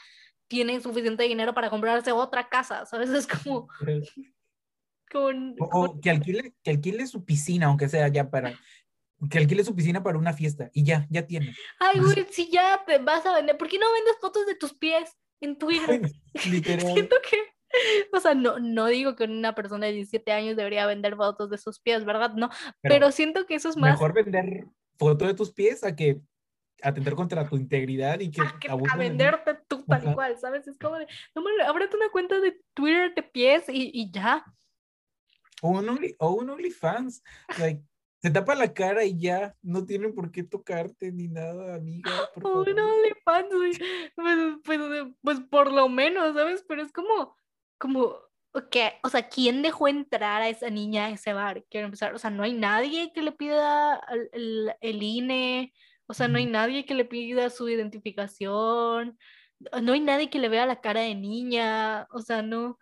tiene suficiente dinero para comprarse otra casa, ¿sabes? Es como, como, O, o que alquile, que alquile su piscina, aunque sea ya para, que alquile su piscina para una fiesta y ya, ya tiene. Ay, güey, si ya te vas a vender, ¿por qué no vendes fotos de tus pies en Twitter? Literal. Siento que, o sea, no, no digo que una persona de 17 años debería vender fotos de sus pies, ¿verdad? No, pero, Pero siento que eso es más mejor vender foto de tus pies a que atentar contra tu integridad y que a, que- a venderte tú tal Ajá. cual, ¿sabes? Es como de, no, ábrete una cuenta de Twitter de pies y, y ya. O un, Only- o un OnlyFans. Like, se tapa la cara y ya no tienen por qué tocarte ni nada, amiga. Por Oh, favor. no, OnlyFans, güey. Pues, pues, pues por lo menos, ¿sabes? Pero es como, como, que, o sea, ¿quién dejó entrar a esa niña a ese bar? Quiero empezar, o sea, no hay nadie que le pida al- el, el INE, o sea, no hay nadie que le pida su identificación, no hay nadie que le vea la cara de niña, o sea, no.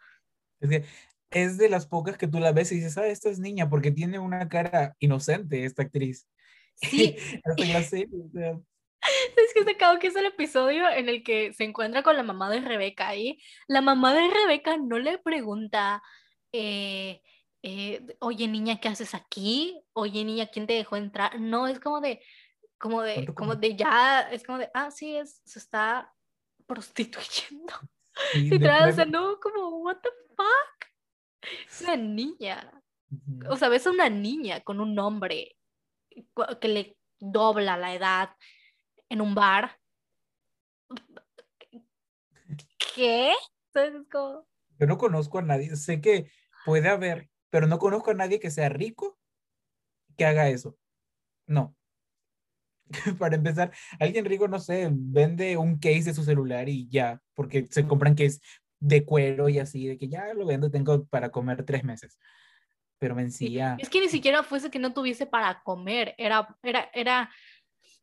Es que es de las pocas que tú la ves y dices, ah, esta es niña, porque tiene una cara inocente esta actriz. Sí, la serie, o sea, Es que se acabó que es el episodio en el que se encuentra con la mamá de Rebeca y la mamá de Rebeca no le pregunta, eh, eh, oye niña, ¿qué haces aquí? Oye niña, ¿quién te dejó entrar? No, es como de, como de, ¿cuánto como de ya, es como de, ah, sí, es, se está prostituyendo. sí, de Literal, o sea, no, como, what the fuck? Es una niña. O sea, ves a una niña con un nombre cu- que le dobla la edad en un bar. ¿Qué? Entonces es como, Yo no conozco a nadie, sé que puede haber, pero no conozco a nadie que sea rico que haga eso. No. Para empezar, alguien rico, no sé, vende un case de su celular y ya, porque se compran case de cuero y así, de que ya lo vendo, tengo para comer tres meses. pero Sí, mencía. Es que ni siquiera fuese que no tuviese para comer, era, era, era,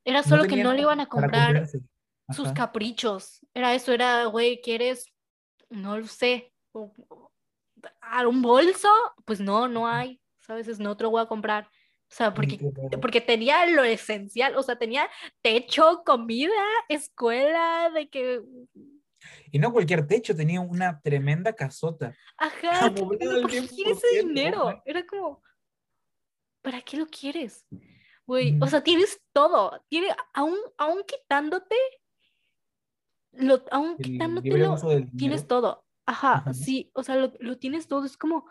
era No solo que tenía no le iban a comprar sus caprichos. Era eso, era, güey, ¿quieres? No lo sé. o- o- ¿a ¿Un bolso? Pues no, no hay. ¿Sabes? Es no te lo voy a comprar. O sea, porque, porque tenía lo esencial, o sea, tenía techo, comida, escuela, de que, Y no cualquier techo, tenía una tremenda casota. ajá, ¿por qué 100%, quieres ese dinero? Era como, ¿para qué lo quieres? Güey, o Ujú. sea, tienes todo, tiene, aún, aún quitándote, lo, aún quitándotelo, tienes todo. Ajá, Ajá. sí, o sea, lo, lo tienes todo, es como,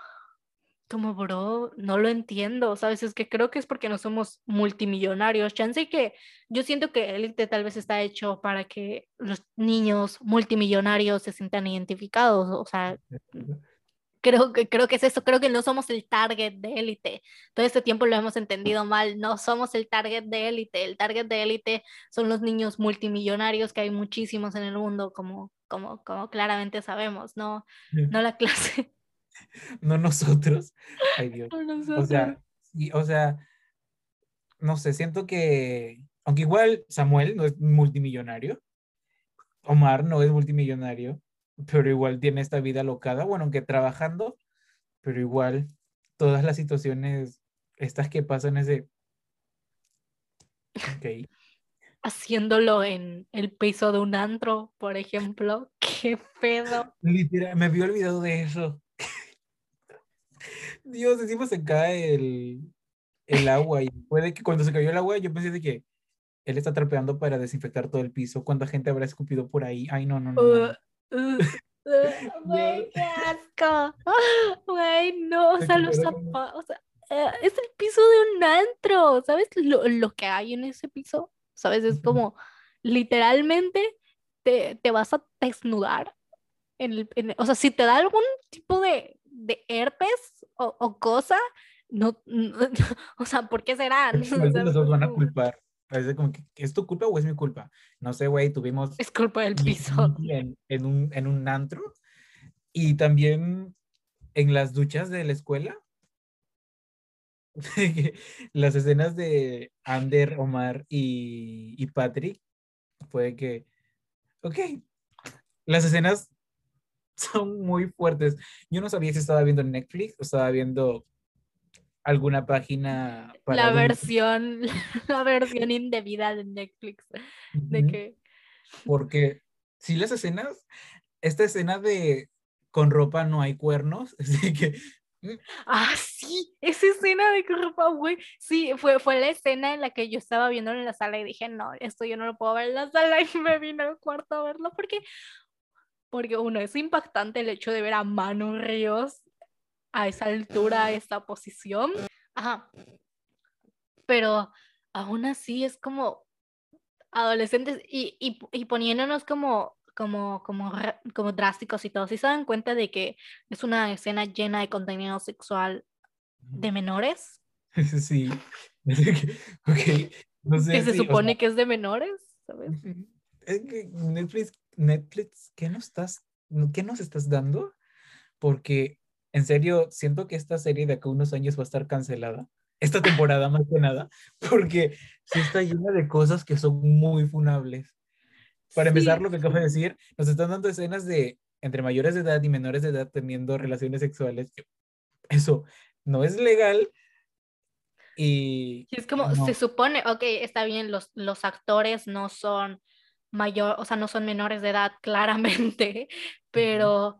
como, bro, no lo entiendo, ¿sabes? Es que creo que es porque no somos multimillonarios. Chance que yo siento que Elite tal vez está hecho para que los niños multimillonarios se sientan identificados, o sea, creo que, creo que es eso, creo que no somos el target de Élite. Todo este tiempo lo hemos entendido mal, no somos el target de Élite, el target de Élite son los niños multimillonarios que hay muchísimos en el mundo, como, como, como claramente sabemos, no, no la clase. No nosotros. Ay, Dios. no O sea, o sea, no sé, siento que, aunque igual Samuel no es multimillonario, Omar no es multimillonario, pero igual tiene esta vida locada, bueno, aunque trabajando, pero igual todas las situaciones, estas que pasan es de, ok, haciéndolo en el piso de un antro, por ejemplo. Qué pedo. literal, me había olvidado de eso. Dios, encima se cae el, el agua y puede que cuando se cayó el agua yo pensé de que él está trapeando para desinfectar todo el piso. ¿Cuánta gente habrá escupido por ahí? Ay, no, no, no. no. Uh, uh, uh, Güey, qué asco. Güey, no, o Se sea, los quedaron como- zapa- o sea, eh, es el piso de un antro, ¿sabes? Lo, lo que hay en ese piso, ¿sabes? Es como, literalmente, te, te vas a desnudar. En el, en- o sea, si te da algún tipo de, de herpes o, o cosa, no, no- o sea, ¿por qué será? Creo que O igual sea, los dos van a no- culpar. Parece como que, ¿es tu culpa o es mi culpa? No sé, güey, tuvimos es culpa del piso. en, en un, en un antro y también en las duchas de la escuela. las escenas de Ander, Omar y, y Patrick, puede que, ok, las escenas son muy fuertes. Yo no sabía si estaba viendo Netflix o estaba viendo alguna página para La versión, la versión indebida de Netflix. De Ujú. que Porque si las escenas, esta escena de con ropa no hay cuernos, así que Ah, sí, esa escena de que ropa, güey. Sí, fue, fue la escena en la que yo estaba viéndolo en la sala y dije, no, esto yo no lo puedo ver en la sala y me vine al cuarto a verlo porque, porque uno, es impactante el hecho de ver a Manu Ríos a esa altura, a esa posición. Ajá. Pero aún así es como adolescentes y, y, y poniéndonos como, como, como, como drásticos y todo, si se dan cuenta de que es una escena llena de contenido sexual de menores, sí, ok, no sé que se o supone sea, que es de menores, ¿sabes? Netflix, Netflix, ¿qué nos estás, qué nos estás dando? Porque en serio, siento que esta serie de acá a unos años va a estar cancelada. Esta temporada más que nada, porque sí está llena de cosas que son muy funables. Para empezar, Sí, lo que acabo de decir, nos están dando escenas de entre mayores de edad y menores de edad teniendo relaciones sexuales. Eso no es legal y es como, no. se supone, ok, está bien, los, los actores no son mayor, o sea, no son menores de edad, claramente, pero,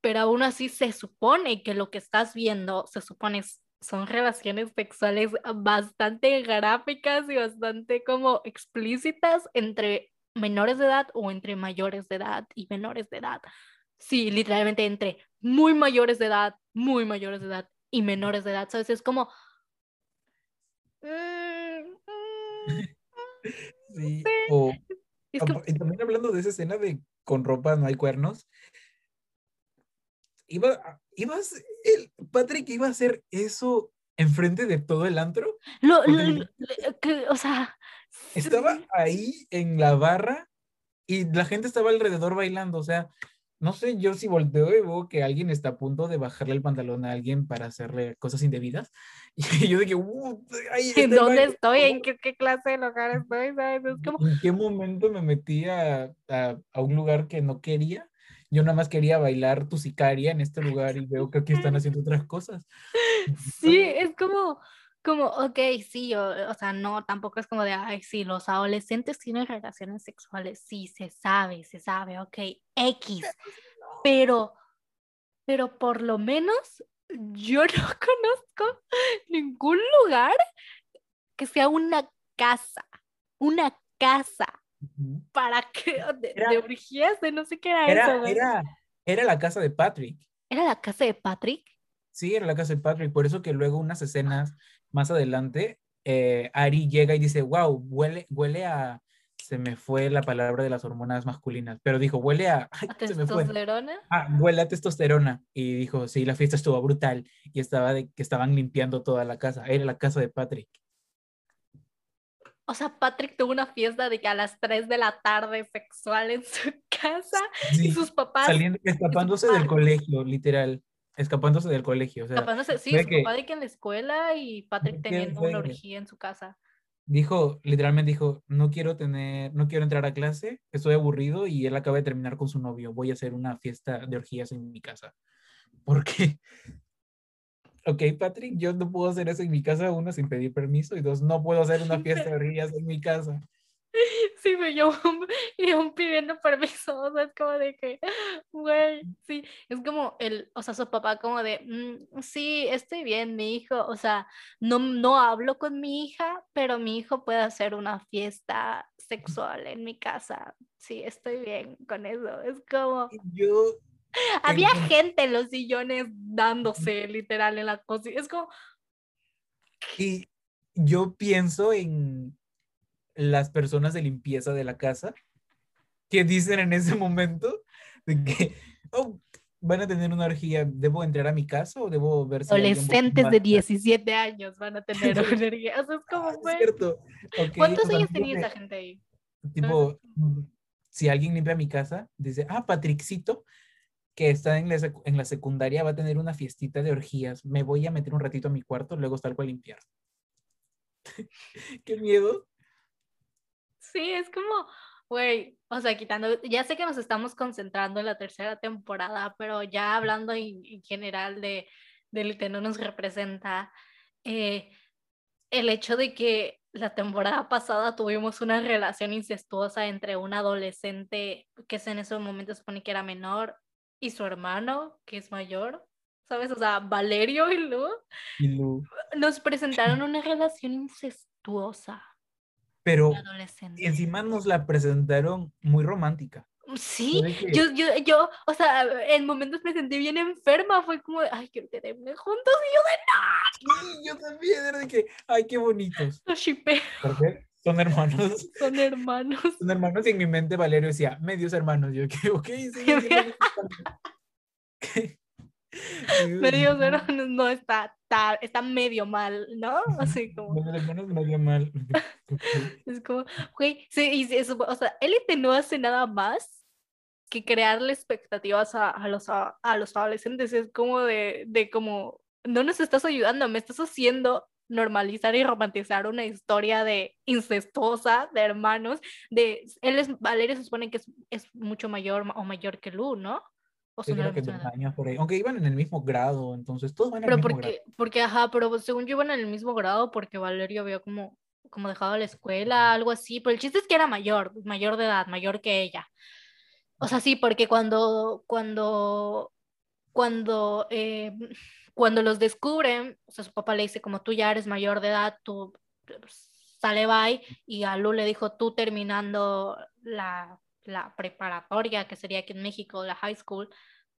pero aún así se supone que lo que estás viendo, se supone son relaciones sexuales bastante gráficas y bastante como explícitas entre menores de edad o entre mayores de edad y menores de edad. Sí, literalmente entre muy mayores de edad, muy mayores de edad y menores de edad, ¿sabes? Es como... mm, mm, Sí, sí. o Es ah, que y también hablando de esa escena de con ropa no hay cuernos, iba, a- ibas, el Patrick iba a hacer eso enfrente de todo el antro, lo, lo- lo- que, o sea, estaba ahí en la barra y la gente estaba alrededor bailando, o sea, no sé, yo si volteo y veo que alguien está a punto de bajarle el pantalón a alguien para hacerle cosas indebidas. Y yo de que, uh, ahí ¿En está dónde estoy? ¿En qué, qué clase de lugar estoy? ¿Sabes? Es como, ¿En qué momento me metí a, a, a un lugar que no quería? Yo nada más quería bailar tu sicaria en este lugar y veo que aquí están haciendo otras cosas. Sí, es como, como, ok, sí, o, o sea, no, tampoco es como de, ay, sí, los adolescentes tienen relaciones sexuales, sí, se sabe, se sabe, ok, X, pero, pero por lo menos yo no conozco ningún lugar que sea una casa, una casa para que, de, Era- de orgías, de no sé qué era, eso, era, era la casa de Patrick. ¿Era la casa de Patrick. Sí, era la casa de Patrick. Por eso que luego unas escenas más adelante, eh, Ari llega y dice, wow, huele, huele a... Se me fue la palabra de las hormonas masculinas, pero dijo, huele a... ay, ¿A se me fue. testosterona? Ah, huele a testosterona. Y dijo, sí, la fiesta estuvo brutal. Y estaba de que estaban limpiando toda la casa. Era la casa de Patrick. O sea, Patrick tuvo una fiesta de que a las 3 de la tarde sexual en su casa y sus papás saliendo, escapándose del colegio, literal. Escapándose del colegio. O sea, escapándose, sí, su que- papá de que en la escuela y Patrick teniendo una orgía en su casa. dijo, literalmente dijo, no quiero tener, no quiero entrar a clase, estoy aburrido y él acaba de terminar con su novio, voy a hacer una fiesta de orgías en mi casa. ¿Por qué? Ok, Patrick, yo no puedo hacer eso en mi casa, uno, sin pedir permiso, y dos, no puedo hacer una fiesta de orgías en mi casa. Sí, me yo y aún pidiendo permiso, o sea, es como de que, güey, sí, es como el, o sea, su papá como de, "Mm, sí, estoy bien, mi hijo, o sea, no, no hablo con mi hija, pero mi hijo puede hacer una fiesta sexual en mi casa, sí, estoy bien con eso, es como, Yo, había gente en los sillones dándose literal en la cocina, es como, y yo pienso en las personas de limpieza de la casa que dicen en ese momento de que, oh, van a tener una orgía, ¿debo entrar a mi casa o debo ver si adolescentes de basta? 17 años van a tener una orgía, o sea, es como, Ah, es cierto. ¿cuántos o sea, años tenía esa gente ahí? Tipo, si alguien limpia mi casa, dice, ah, Patrickcito, que está en la, en la secundaria, va a tener una fiestita de orgías. Me voy a meter un ratito a mi cuarto, luego salgo a limpiar. Qué miedo. Sí, es como, güey, o sea, quitando, ya sé que nos estamos concentrando en la tercera temporada, pero ya hablando en, en general de, de lo que no nos representa, eh, el hecho de que la temporada pasada tuvimos una relación incestuosa entre un adolescente que en ese momento supone que era menor y su hermano, que es mayor, ¿sabes? O sea, Valerio y Lu Y Lu- nos presentaron una relación incestuosa. Pero encima nos la presentaron muy romántica. Sí, de que- yo, yo, yo, o sea, en momentos me sentí bien enferma, fue como, de, ay, quiero quedarme juntos y yo de Sí, yo también era de que, ay, qué bonitos. no, ¿Por qué? Son hermanos. son hermanos. Son hermanos y en mi mente Valerio decía, medios hermanos. Yo, que, ok, sí, sí, Medios hermanos no está, está, está medio mal, ¿no? Así como, hermanos medio mal. Es como, güey, sí, y eso, o sea, élite no hace nada más que crearle expectativas a, a los, a, a los adolescentes, es como de, de como, no nos estás ayudando, me estás haciendo normalizar y romantizar una historia de incestuosa, de hermanos, de, él es, Valeria se supone que es, es mucho mayor o mayor que Lu, ¿no? O la creo que dos años por ahí. Aunque iban en el mismo grado, entonces todos van en el Pero mismo grado. porque, porque, ajá, pero según yo iban en el mismo grado porque Valerio había como, como dejado la escuela, algo así, pero el chiste es que era mayor, mayor de edad, mayor que ella. O sea, sí, porque cuando, cuando, cuando, eh, cuando los descubren, o sea, su papá le dice como tú ya eres mayor de edad, tú pues, sale bye, y a Lu le dijo tú terminando la, la preparatoria, que sería aquí en México, la high school,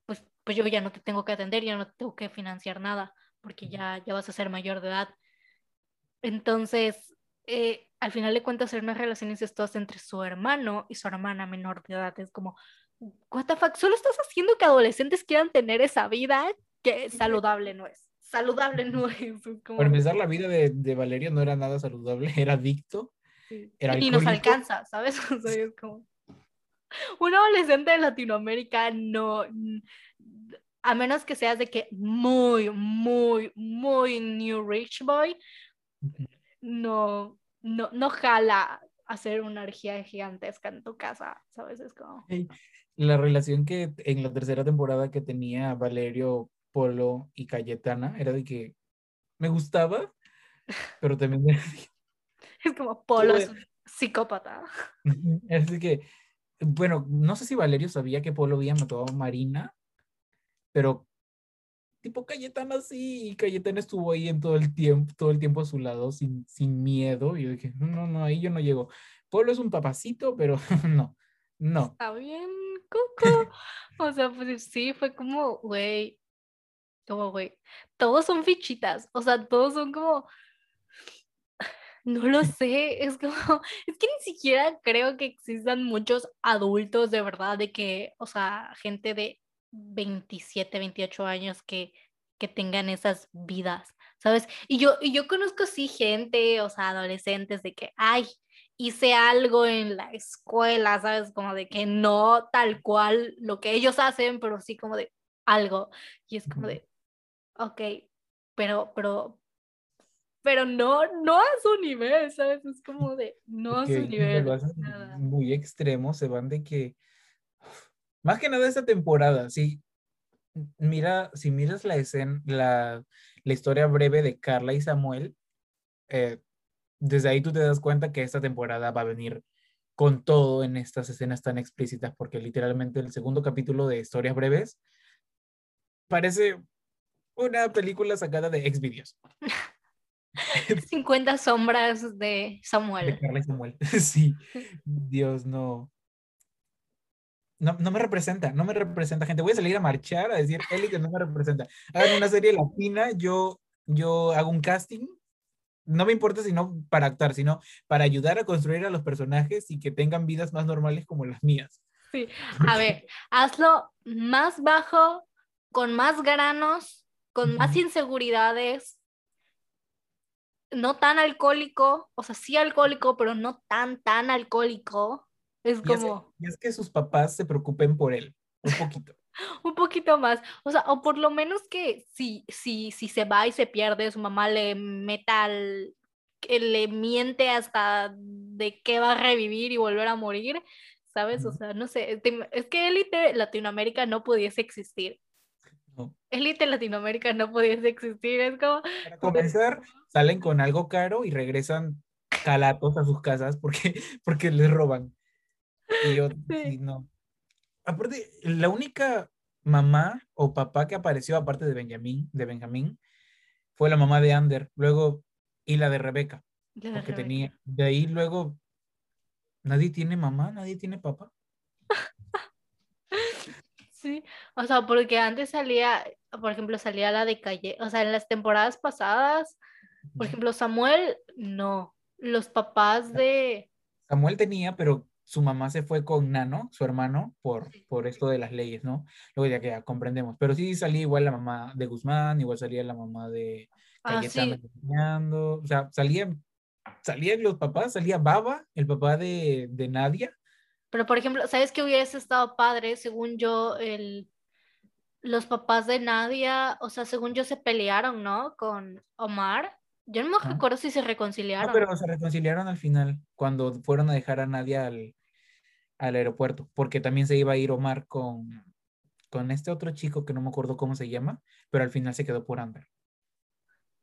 pues, pues yo ya no te tengo que atender, ya no te tengo que financiar nada, porque ya, ya vas a ser mayor de edad. Entonces, eh, al final de cuentas, era una relación incestuosa entre su hermano y su hermana menor de edad. Es como, what the fuck, solo estás haciendo que adolescentes quieran tener esa vida que saludable no es. Saludable no es. como, Para empezar, la vida de, de Valerio no era nada saludable, era adicto. sí. Y nos alcanza, ¿sabes? O sea, es como, un adolescente de Latinoamérica no, a menos que seas de que muy, muy, muy new rich boy, no, no, no jala hacer una energía gigantesca en tu casa, ¿sabes? Es como... La relación que en la tercera temporada que tenía Valerio, Polo y Cayetana era de que me gustaba, pero también... es como Polo es un psicópata. Es de que, bueno, no sé si Valerio sabía que Polo había matado a Marina, pero tipo Cayetana sí, y Cayetana estuvo ahí en todo el tiempo, todo el tiempo a su lado, sin, sin miedo. Y yo dije, no, no, ahí yo no llego. Polo es un papacito, pero no, no. Está bien, Coco. o sea, pues sí, fue como, güey, como, güey, todos son fichitas, o sea, todos son como, no lo sé, es como, es que ni siquiera creo que existan muchos adultos de verdad, de que, o sea, gente de 27, 28 años que, que tengan esas vidas, ¿sabes? Y yo, y yo conozco sí gente, o sea, adolescentes de que, ay, hice algo en la escuela, ¿sabes? Como de que no tal cual lo que ellos hacen, pero sí como de algo. Y es como de, ok, pero, pero, pero no, no a su nivel, ¿sabes? Es como de, no a su nivel. Muy extremo, se van de que más que nada esta temporada, sí. Mira, si miras la escena, la, la historia breve de Carla y Samuel, eh, desde ahí tú te das cuenta que esta temporada va a venir con todo en estas escenas tan explícitas, porque literalmente el segundo capítulo de historias breves parece una película sacada de Xvideos. 50 sombras de Samuel. De Carla y Samuel. Sí, Dios no no, no, me representa, no me representa, gente. Voy a salir a marchar a decir, Élite no me representa. Hagan una serie latina, yo, yo hago un casting. No me importa si no para actuar, sino para ayudar a construir a los personajes y que tengan vidas más normales como las mías. Sí, a ver, hazlo más bajo, con más granos, con más inseguridades, no tan alcohólico, o sea, sí alcohólico, pero no tan, tan alcohólico es como... Y es, que sus papás se preocupen por él, un poquito. un poquito más, o sea, o por lo menos que si, si, si se va y se pierde, su mamá le meta al, que le miente hasta de que va a revivir y volver a morir, ¿sabes? O sea, no sé, es que élite Latinoamérica no pudiese existir. Élite Latinoamérica no pudiese existir, es como... Para comenzar, salen con algo caro y regresan calatos a sus casas porque, porque les roban. Y yo, no. Aparte, la única mamá o papá que apareció aparte de Benjamín, de Benjamín, fue la mamá de Ander, luego, y la de Rebeca, porque tenía, de ahí luego, nadie tiene mamá, nadie tiene papá. Sí, o sea, porque antes salía, por ejemplo, salía la de calle, o sea, en las temporadas pasadas, por ejemplo, Samuel, no, los papás de... Samuel tenía, pero su mamá se fue con Nano, su hermano, por, por esto de las leyes, ¿no? Luego ya que ya comprendemos. Pero sí salía igual la mamá de Guzmán, igual salía la mamá de ah, Cayetana o sea, salían, salían los papás, salía Baba, el papá de, de Nadia. Pero por ejemplo, ¿sabes que hubiese estado padre? Según yo, el, los papás de Nadia, o sea, según yo se pelearon, ¿no? Con Omar. Yo no me acuerdo si se reconciliaron. No, pero se reconciliaron al final, cuando fueron a dejar a Nadia al, al aeropuerto, porque también se iba a ir Omar con, con este otro chico que no me acuerdo cómo se llama, pero al final se quedó por Amber.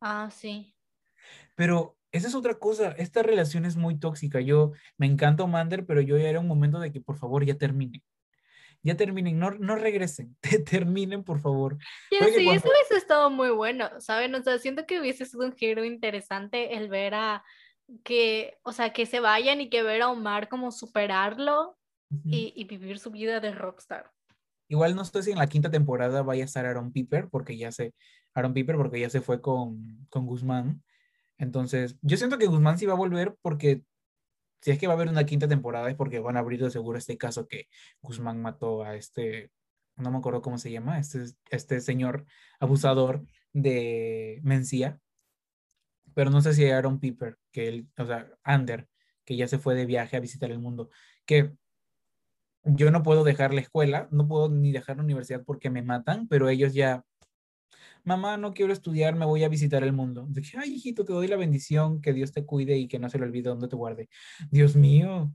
Ah, sí. Pero esa es otra cosa, esta relación es muy tóxica. Yo me encanta Omander, pero yo ya era un momento de que por favor ya termine ya terminen, no, no regresen, terminen por favor. Ya, sí, eso hubiese estado muy bueno, ¿saben? O sea, siento que hubiese sido un giro interesante el ver a que, o sea, que se vayan y que ver a Omar como superarlo y, vivir su vida de rockstar. Igual no sé si en la quinta temporada vaya a estar Aaron Piper, porque ya se, Aaron Piper porque ya se fue con, con Guzmán. Entonces, yo siento que Guzmán sí va a volver porque si es que va a haber una quinta temporada es porque van a abrir de seguro este caso que Guzmán mató a este, no me acuerdo cómo se llama, este, este señor abusador de Mencía. Pero no sé si Aaron Piper, que él, o sea, Ander, que ya se fue de viaje a visitar el mundo, que yo no puedo dejar la escuela, no puedo ni dejar la universidad porque me matan, pero ellos ya, mamá, no quiero estudiar, me voy a visitar el mundo. Dije, ay, hijito, te doy la bendición, que Dios te cuide y que no se le olvide dónde te guarde. Dios mío.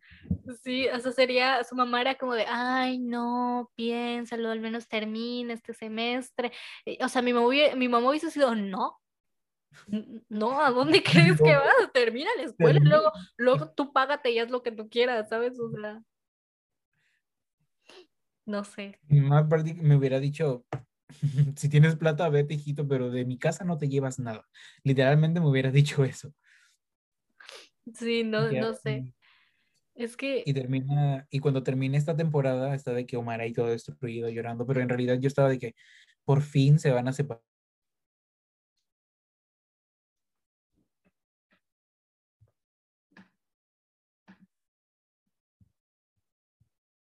Sí, eso sería, su mamá era como de, ay, no, piénsalo, al menos termina este semestre. O sea, mi mamá, mi mamá hubiese sido, no, no, ¿a dónde crees que vas? Termina la escuela y luego, luego tú págate y haz lo que tú quieras, ¿sabes? O sea, no sé. Mi mamá me hubiera dicho, si tienes plata, vete, hijito, pero de mi casa no te llevas nada. Literalmente me hubiera dicho eso. Sí, no, Ya, no sé. Es que, Y termina, y cuando termine esta temporada, está de que Omar ahí todo destruido, llorando, pero en realidad yo estaba de que por fin se van a separar.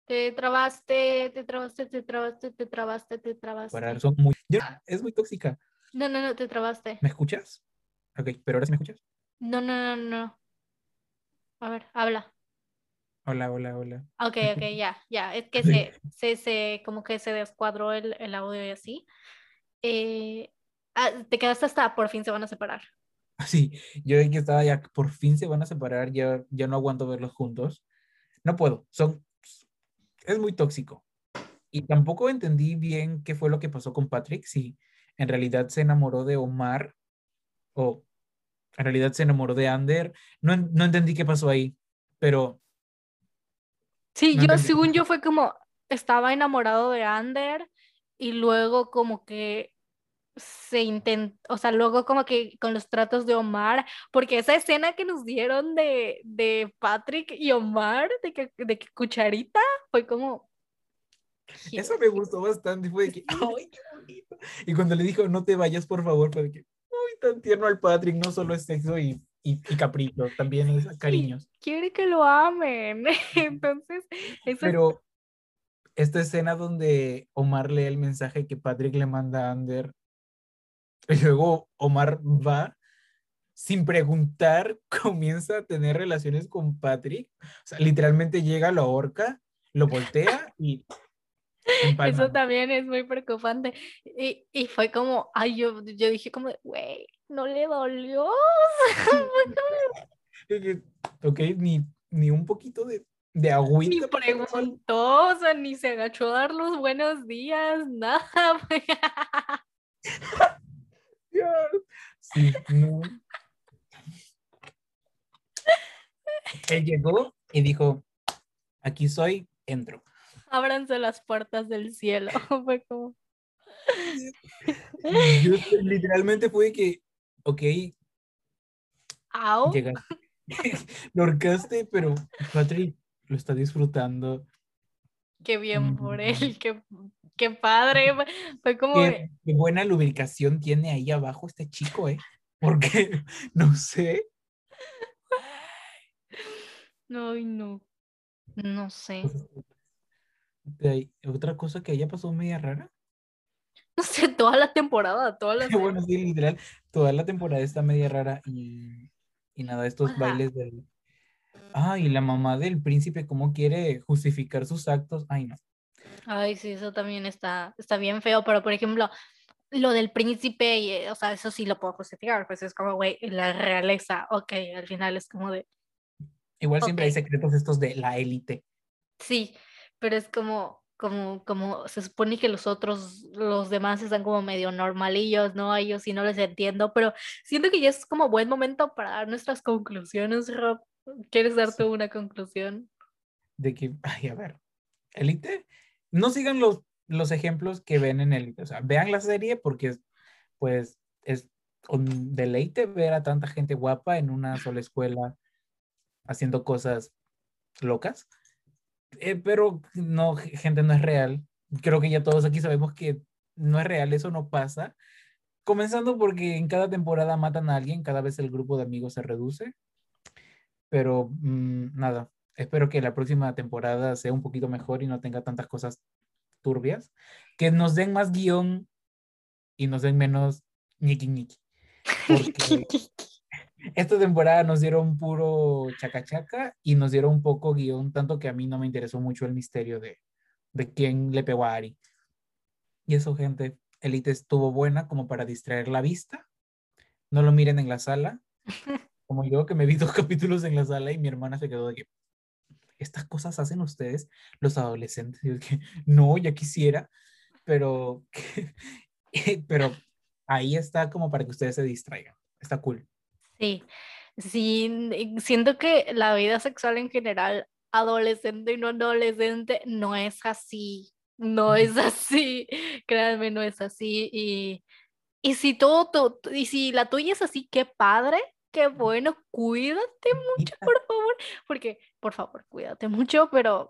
Te trabaste, te trabaste, te trabaste, te trabaste, te trabaste. Son muy, es muy tóxica. No, no, no, te trabaste. ¿Me escuchas? Ok, pero ahora sí me escuchas. No, no, no, no. A ver, habla. Hola, hola, hola. Ok, ok, ya, ya. Es que Sí. se, se, se, como que se descuadró el, el audio y así. Eh, ah, te quedaste hasta por fin se van a separar. Sí, yo que estaba ya, por fin se van a separar, ya, ya no aguanto verlos juntos. No puedo, son, es muy tóxico. Y tampoco entendí bien qué fue lo que pasó con Patrick, si en realidad se enamoró de Omar o en realidad se enamoró de Ander. No, no entendí qué pasó ahí, pero Sí, No yo, entendí. según yo, fue como estaba enamorado de Ander y luego como que se intentó, o sea, luego como que con los tratos de Omar, porque esa escena que nos dieron de, de Patrick y Omar, de que, de que cucharita, fue como... eso me gustó bastante. Fue de que, ¡ay, qué bonito! Y cuando le dijo, no te vayas, por favor, fue de que, ¡ay, tan tierno al Patrick! No solo es sexo y, y, y capricho, también es cariños. Quiere que lo amen. Entonces, eso es- Pero esta escena donde Omar lee el mensaje que Patrick le manda a Ander y luego Omar va sin preguntar, comienza a tener relaciones con Patrick. O sea, literalmente llega, lo ahorca, lo voltea y Eso empalman. también es muy preocupante. Y, y fue como, ay, yo, yo dije como, güey, no le dolió. Ok, ni, ni un poquito de, de Ni agüita. echarle. preguntó, o sea, ni se agachó a dar los buenos días, nada. Sí, no. Él llegó y dijo, aquí soy, entro. Ábranse las puertas del cielo. Fue como, Yo literalmente fue que, ok, au. llegaste, lo ahorcaste, pero Patrick lo está disfrutando. Qué bien por Mm. él, qué, qué padre. fue- como, Qué, qué buena lubricación tiene ahí abajo este chico, ¿eh? Porque, no sé, ay, no, no sé. otra cosa que haya pasado media rara. No sé, toda la temporada, toda la Que bueno, sí, literal, toda la temporada está media rara y, y nada, estos Ajá. bailes del... Ah, y la mamá del príncipe, ¿cómo quiere justificar sus actos? Ay, no. Ay, sí, eso también está, está bien feo, pero por ejemplo, lo del príncipe, y, eh, o sea, eso sí lo puedo justificar, pues es como, güey, la realeza, ok, al final es como de, Igual siempre hay secretos estos de la élite. sí, pero es como, como, como, se supone que los otros, los demás están como medio normalillos, ¿no? A ellos sí no les entiendo, pero siento que ya es como buen momento para dar nuestras conclusiones, Rob. ¿Quieres dar Sí. tú una conclusión? de que, ay, a ver, Elite, no sigan los, los ejemplos que ven en Elite, o sea, vean la serie porque, es, pues, es un deleite ver a tanta gente guapa en una sola escuela haciendo cosas locas, Eh, pero no, gente, no es real. Creo que ya todos aquí sabemos que no es real, eso no pasa. Comenzando porque en cada temporada matan a alguien, cada vez el grupo de amigos se reduce. Pero mm, nada, espero que la próxima temporada sea un poquito mejor y no tenga tantas cosas turbias. Que nos den más guion y nos den menos ñiqui ñiqui. Porque esta temporada nos dieron puro chacachaca y nos dieron un poco guion, tanto que a mí no me interesó mucho el misterio de, de quién le pegó a Ari. Y eso, gente, Elite estuvo buena como para distraer la vista. No lo miren en la sala. Como yo que me vi dos capítulos en la sala y mi hermana se quedó de que, estas cosas hacen ustedes los adolescentes. Y yo que, no, ya quisiera, pero, pero ahí está como para que ustedes se distraigan. Está cool. Sí, sí, siento que la vida sexual en general, adolescente y no adolescente, no es así, no es así, créanme, no es así. Y, y si todo, y si la tuya es así, qué padre, qué bueno, cuídate mucho, por favor, porque, por favor, cuídate mucho, pero,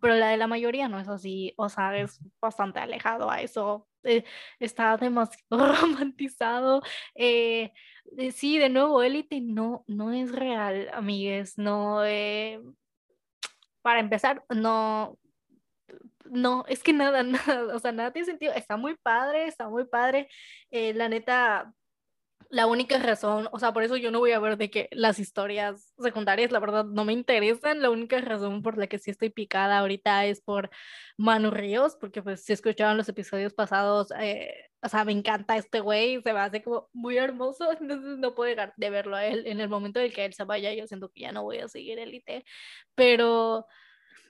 pero la de la mayoría no es así, o sea, es bastante alejado a eso, eh, está demasiado romantizado. Eh, eh, sí, de nuevo, élite no, no es real, amigues, no, para empezar, no, no, es que nada, nada, o sea, nada tiene sentido, está muy padre, está muy padre, la neta, la única razón, o sea, por eso yo no voy a ver de que las historias secundarias, la verdad, no me interesan. La única razón por la que sí estoy picada ahorita es por Manu Ríos, porque pues si escuchaban los episodios pasados, eh, o sea, me encanta este güey, se me hace como muy hermoso, entonces no puedo dejar de verlo a él. En el momento en el que él se vaya, yo siento que ya no voy a seguir Elite, pero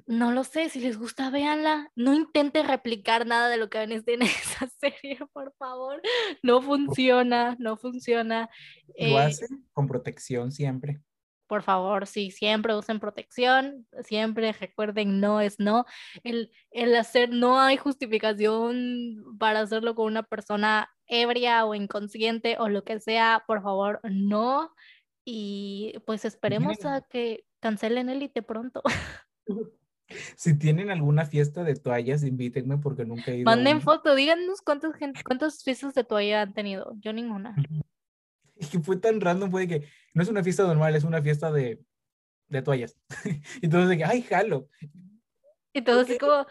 no lo sé, si les gusta, véanla. No intente replicar nada de lo que ven en esa serie, por favor. No funciona, no funciona. Lo eh, hacen con protección siempre. Por favor, sí, siempre usen protección, siempre recuerden, no es no. El, el hacer, no hay justificación para hacerlo con una persona ebria o inconsciente o lo que sea, por favor, no. Y pues esperemos a que cancelen Elite pronto. Si tienen alguna fiesta de toallas, invítenme porque nunca he ido. Manden foto, díganos cuántas, cuántas fiestas de toalla han tenido. Yo ninguna. Es que fue tan random, fue que no es una fiesta normal, es una fiesta de, de toallas. y todos de que, ay, jalo. Y todos así como,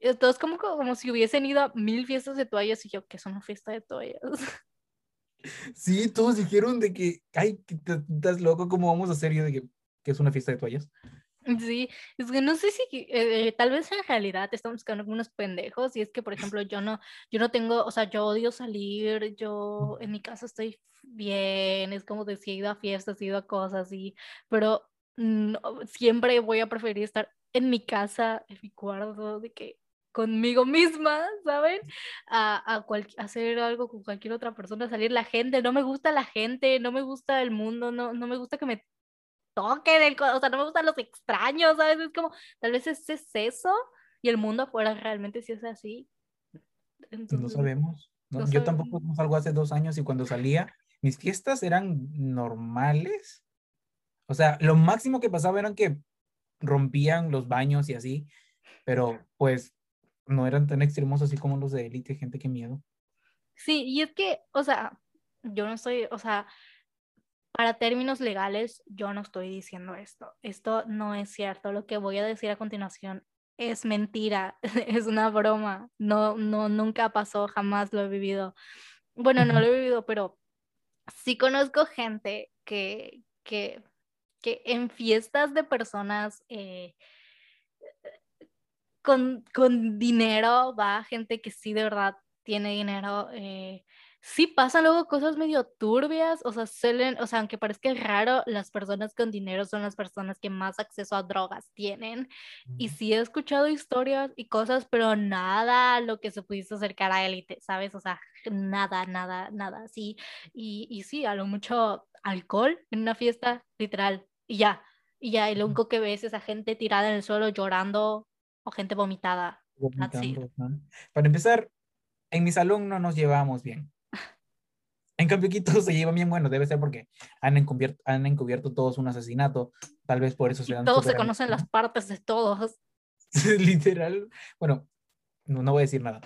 eh, todos como, como si hubiesen ido a mil fiestas de toallas y yo, que es una fiesta de toallas? Sí, todos dijeron de que, ay, estás loco, ¿cómo vamos a hacer? yo de que, que es una fiesta de toallas. Sí, es que no sé si eh, tal vez en realidad estamos buscando algunos pendejos y es que por ejemplo yo no yo no tengo, o sea, yo odio salir, yo en mi casa estoy bien, es como decir, he ido a fiestas, he ido a cosas y pero siempre voy a preferir estar en mi casa, en mi cuarto, de que conmigo misma, ¿saben? A, a hacer algo con cualquier otra persona, salir la gente, no me gusta la gente, no me gusta el mundo, no, no me gusta que me toque del, o sea, no me gustan los extraños, ¿sabes? Es como, tal vez ese es eso y el mundo afuera realmente sí es así. no sabemos. yo tampoco salgo hace dos años y cuando salía, mis fiestas eran normales. O sea, lo máximo que pasaba eran que rompían los baños y así, pero pues no eran tan extremos así como los de élite, gente que miedo. Sí, y es que, o sea, yo no soy, o sea, para términos legales, yo no estoy diciendo esto. Esto no es cierto. Lo que voy a decir a continuación es mentira, es una broma. No, no, nunca pasó, jamás lo he vivido. Bueno, no lo he vivido, pero sí conozco gente que, que, que en fiestas de personas eh, con, con, dinero va gente que sí de verdad tiene dinero. Eh, sí pasan luego cosas medio turbias, o sea, suelen, o sea, aunque parezca raro, las personas con dinero son las personas que más acceso a drogas tienen. Y sí he escuchado historias y cosas, pero nada lo que se pudiese acercar a élite, ¿sabes? O sea, nada, nada, nada, sí. Y, y sí, a lo mucho alcohol en una fiesta, literal, y ya. Y ya, y lo único que ves es a gente tirada en el suelo llorando o gente vomitada. Para empezar, en mi salón no nos llevamos bien. En cambio, aquí todos se llevan bien, bueno, debe ser porque han encubierto, han encubierto todos un asesinato, tal vez por eso se dan Todos se conocen las partes de todos. Literal, bueno, no, no voy a decir nada.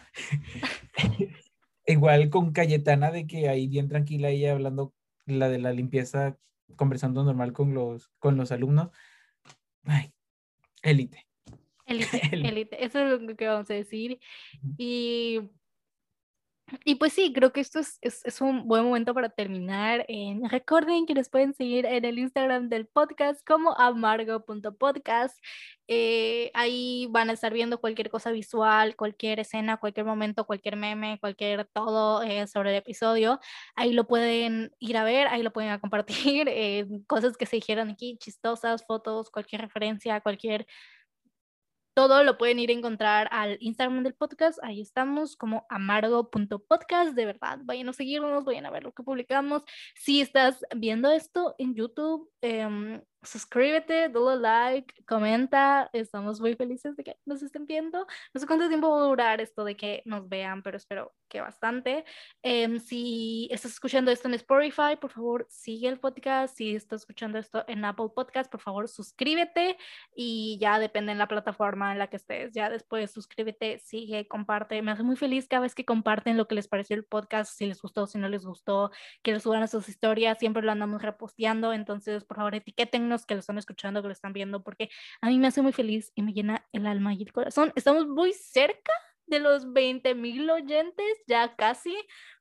Igual con Cayetana, de que ahí bien tranquila ella hablando la de la limpieza, conversando normal con los, con los alumnos. Ay, élite. Élite, élite, eso es lo que vamos a decir. Y Y pues sí, creo que esto es, es, es un buen momento para terminar. Eh, recuerden que nos pueden seguir en el Instagram del podcast como amargo.podcast. Eh, ahí van a estar viendo cualquier cosa visual, cualquier escena, cualquier momento, cualquier meme, cualquier todo eh, sobre el episodio. Ahí lo pueden ir a ver, ahí lo pueden compartir. eh, cosas que se dijeron aquí, chistosas, fotos, cualquier referencia, cualquier todo lo pueden ir a encontrar al Instagram del podcast. Ahí estamos como amargo.podcast. De verdad, vayan a seguirnos, vayan a ver lo que publicamos. Si estás viendo esto en YouTube, eh, suscríbete, dale like, comenta. Estamos muy felices de que nos estén viendo. No sé cuánto tiempo va a durar esto de que nos vean, pero espero que bastante. Eh, si estás escuchando esto en Spotify, por favor, sigue el podcast. Si estás escuchando esto en Apple Podcast, por favor, suscríbete y ya depende en la plataforma en la que estés. Ya después suscríbete, sigue, comparte. Me hace muy feliz cada vez que comparten lo que les pareció el podcast, si les gustó, si no les gustó, que les suban a sus historias. Siempre lo andamos reposteando. Entonces, por favor, etiqueten que lo están escuchando, que lo están viendo, porque a mí me hace muy feliz y me llena el alma y el corazón. Estamos muy cerca de los 20 mil oyentes, ya casi.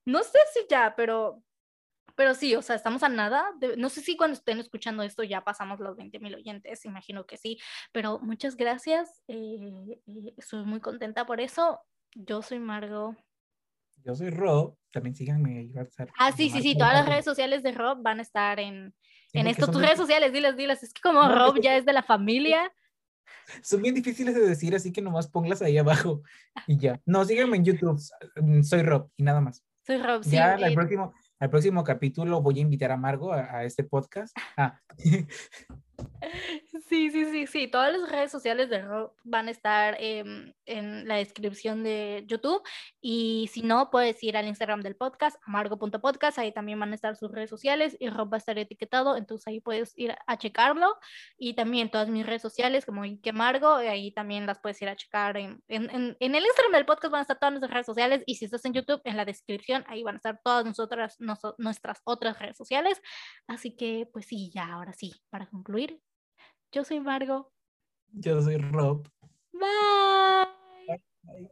No sé si ya, pero, pero sí, o sea, estamos a nada. De, no sé si cuando estén escuchando esto ya pasamos los 20 mil oyentes, imagino que sí, pero muchas gracias. Eh, eh, estoy muy contenta por eso. Yo soy Margo. Yo soy Rob, también síganme ahí. Va a estar ah, sí, sí, sí, todas las redes sociales de Rob van a estar en, en esto, tus redes sociales, diles, diles. Es que como no, Rob ya es de la familia. Son bien difíciles de decir, así que nomás ponlas ahí abajo y ya. No, síganme en YouTube. Mm, soy Rob y nada más. Soy Rob, sí. Ya el próximo, al próximo capítulo voy a invitar a Margo a, a este podcast. Ah. Sí, sí, sí, sí. Todas las redes sociales de Rob van a estar eh, en la descripción de YouTube. Y si no, puedes ir al Instagram del podcast, amargo.podcast. Ahí también van a estar sus redes sociales y Rob va a estar etiquetado. Entonces ahí puedes ir a checarlo. Y también todas mis redes sociales, como Ike Margo, ahí también las puedes ir a checar. En, en, en, en, el Instagram del podcast van a estar todas nuestras redes sociales. Y si estás en YouTube, en la descripción, ahí van a estar todas nosotras, nos, nuestras otras redes sociales. Así que, pues sí, ya ahora sí, para concluir, yo soy Margo. Yo soy Rob. Bye. Bye.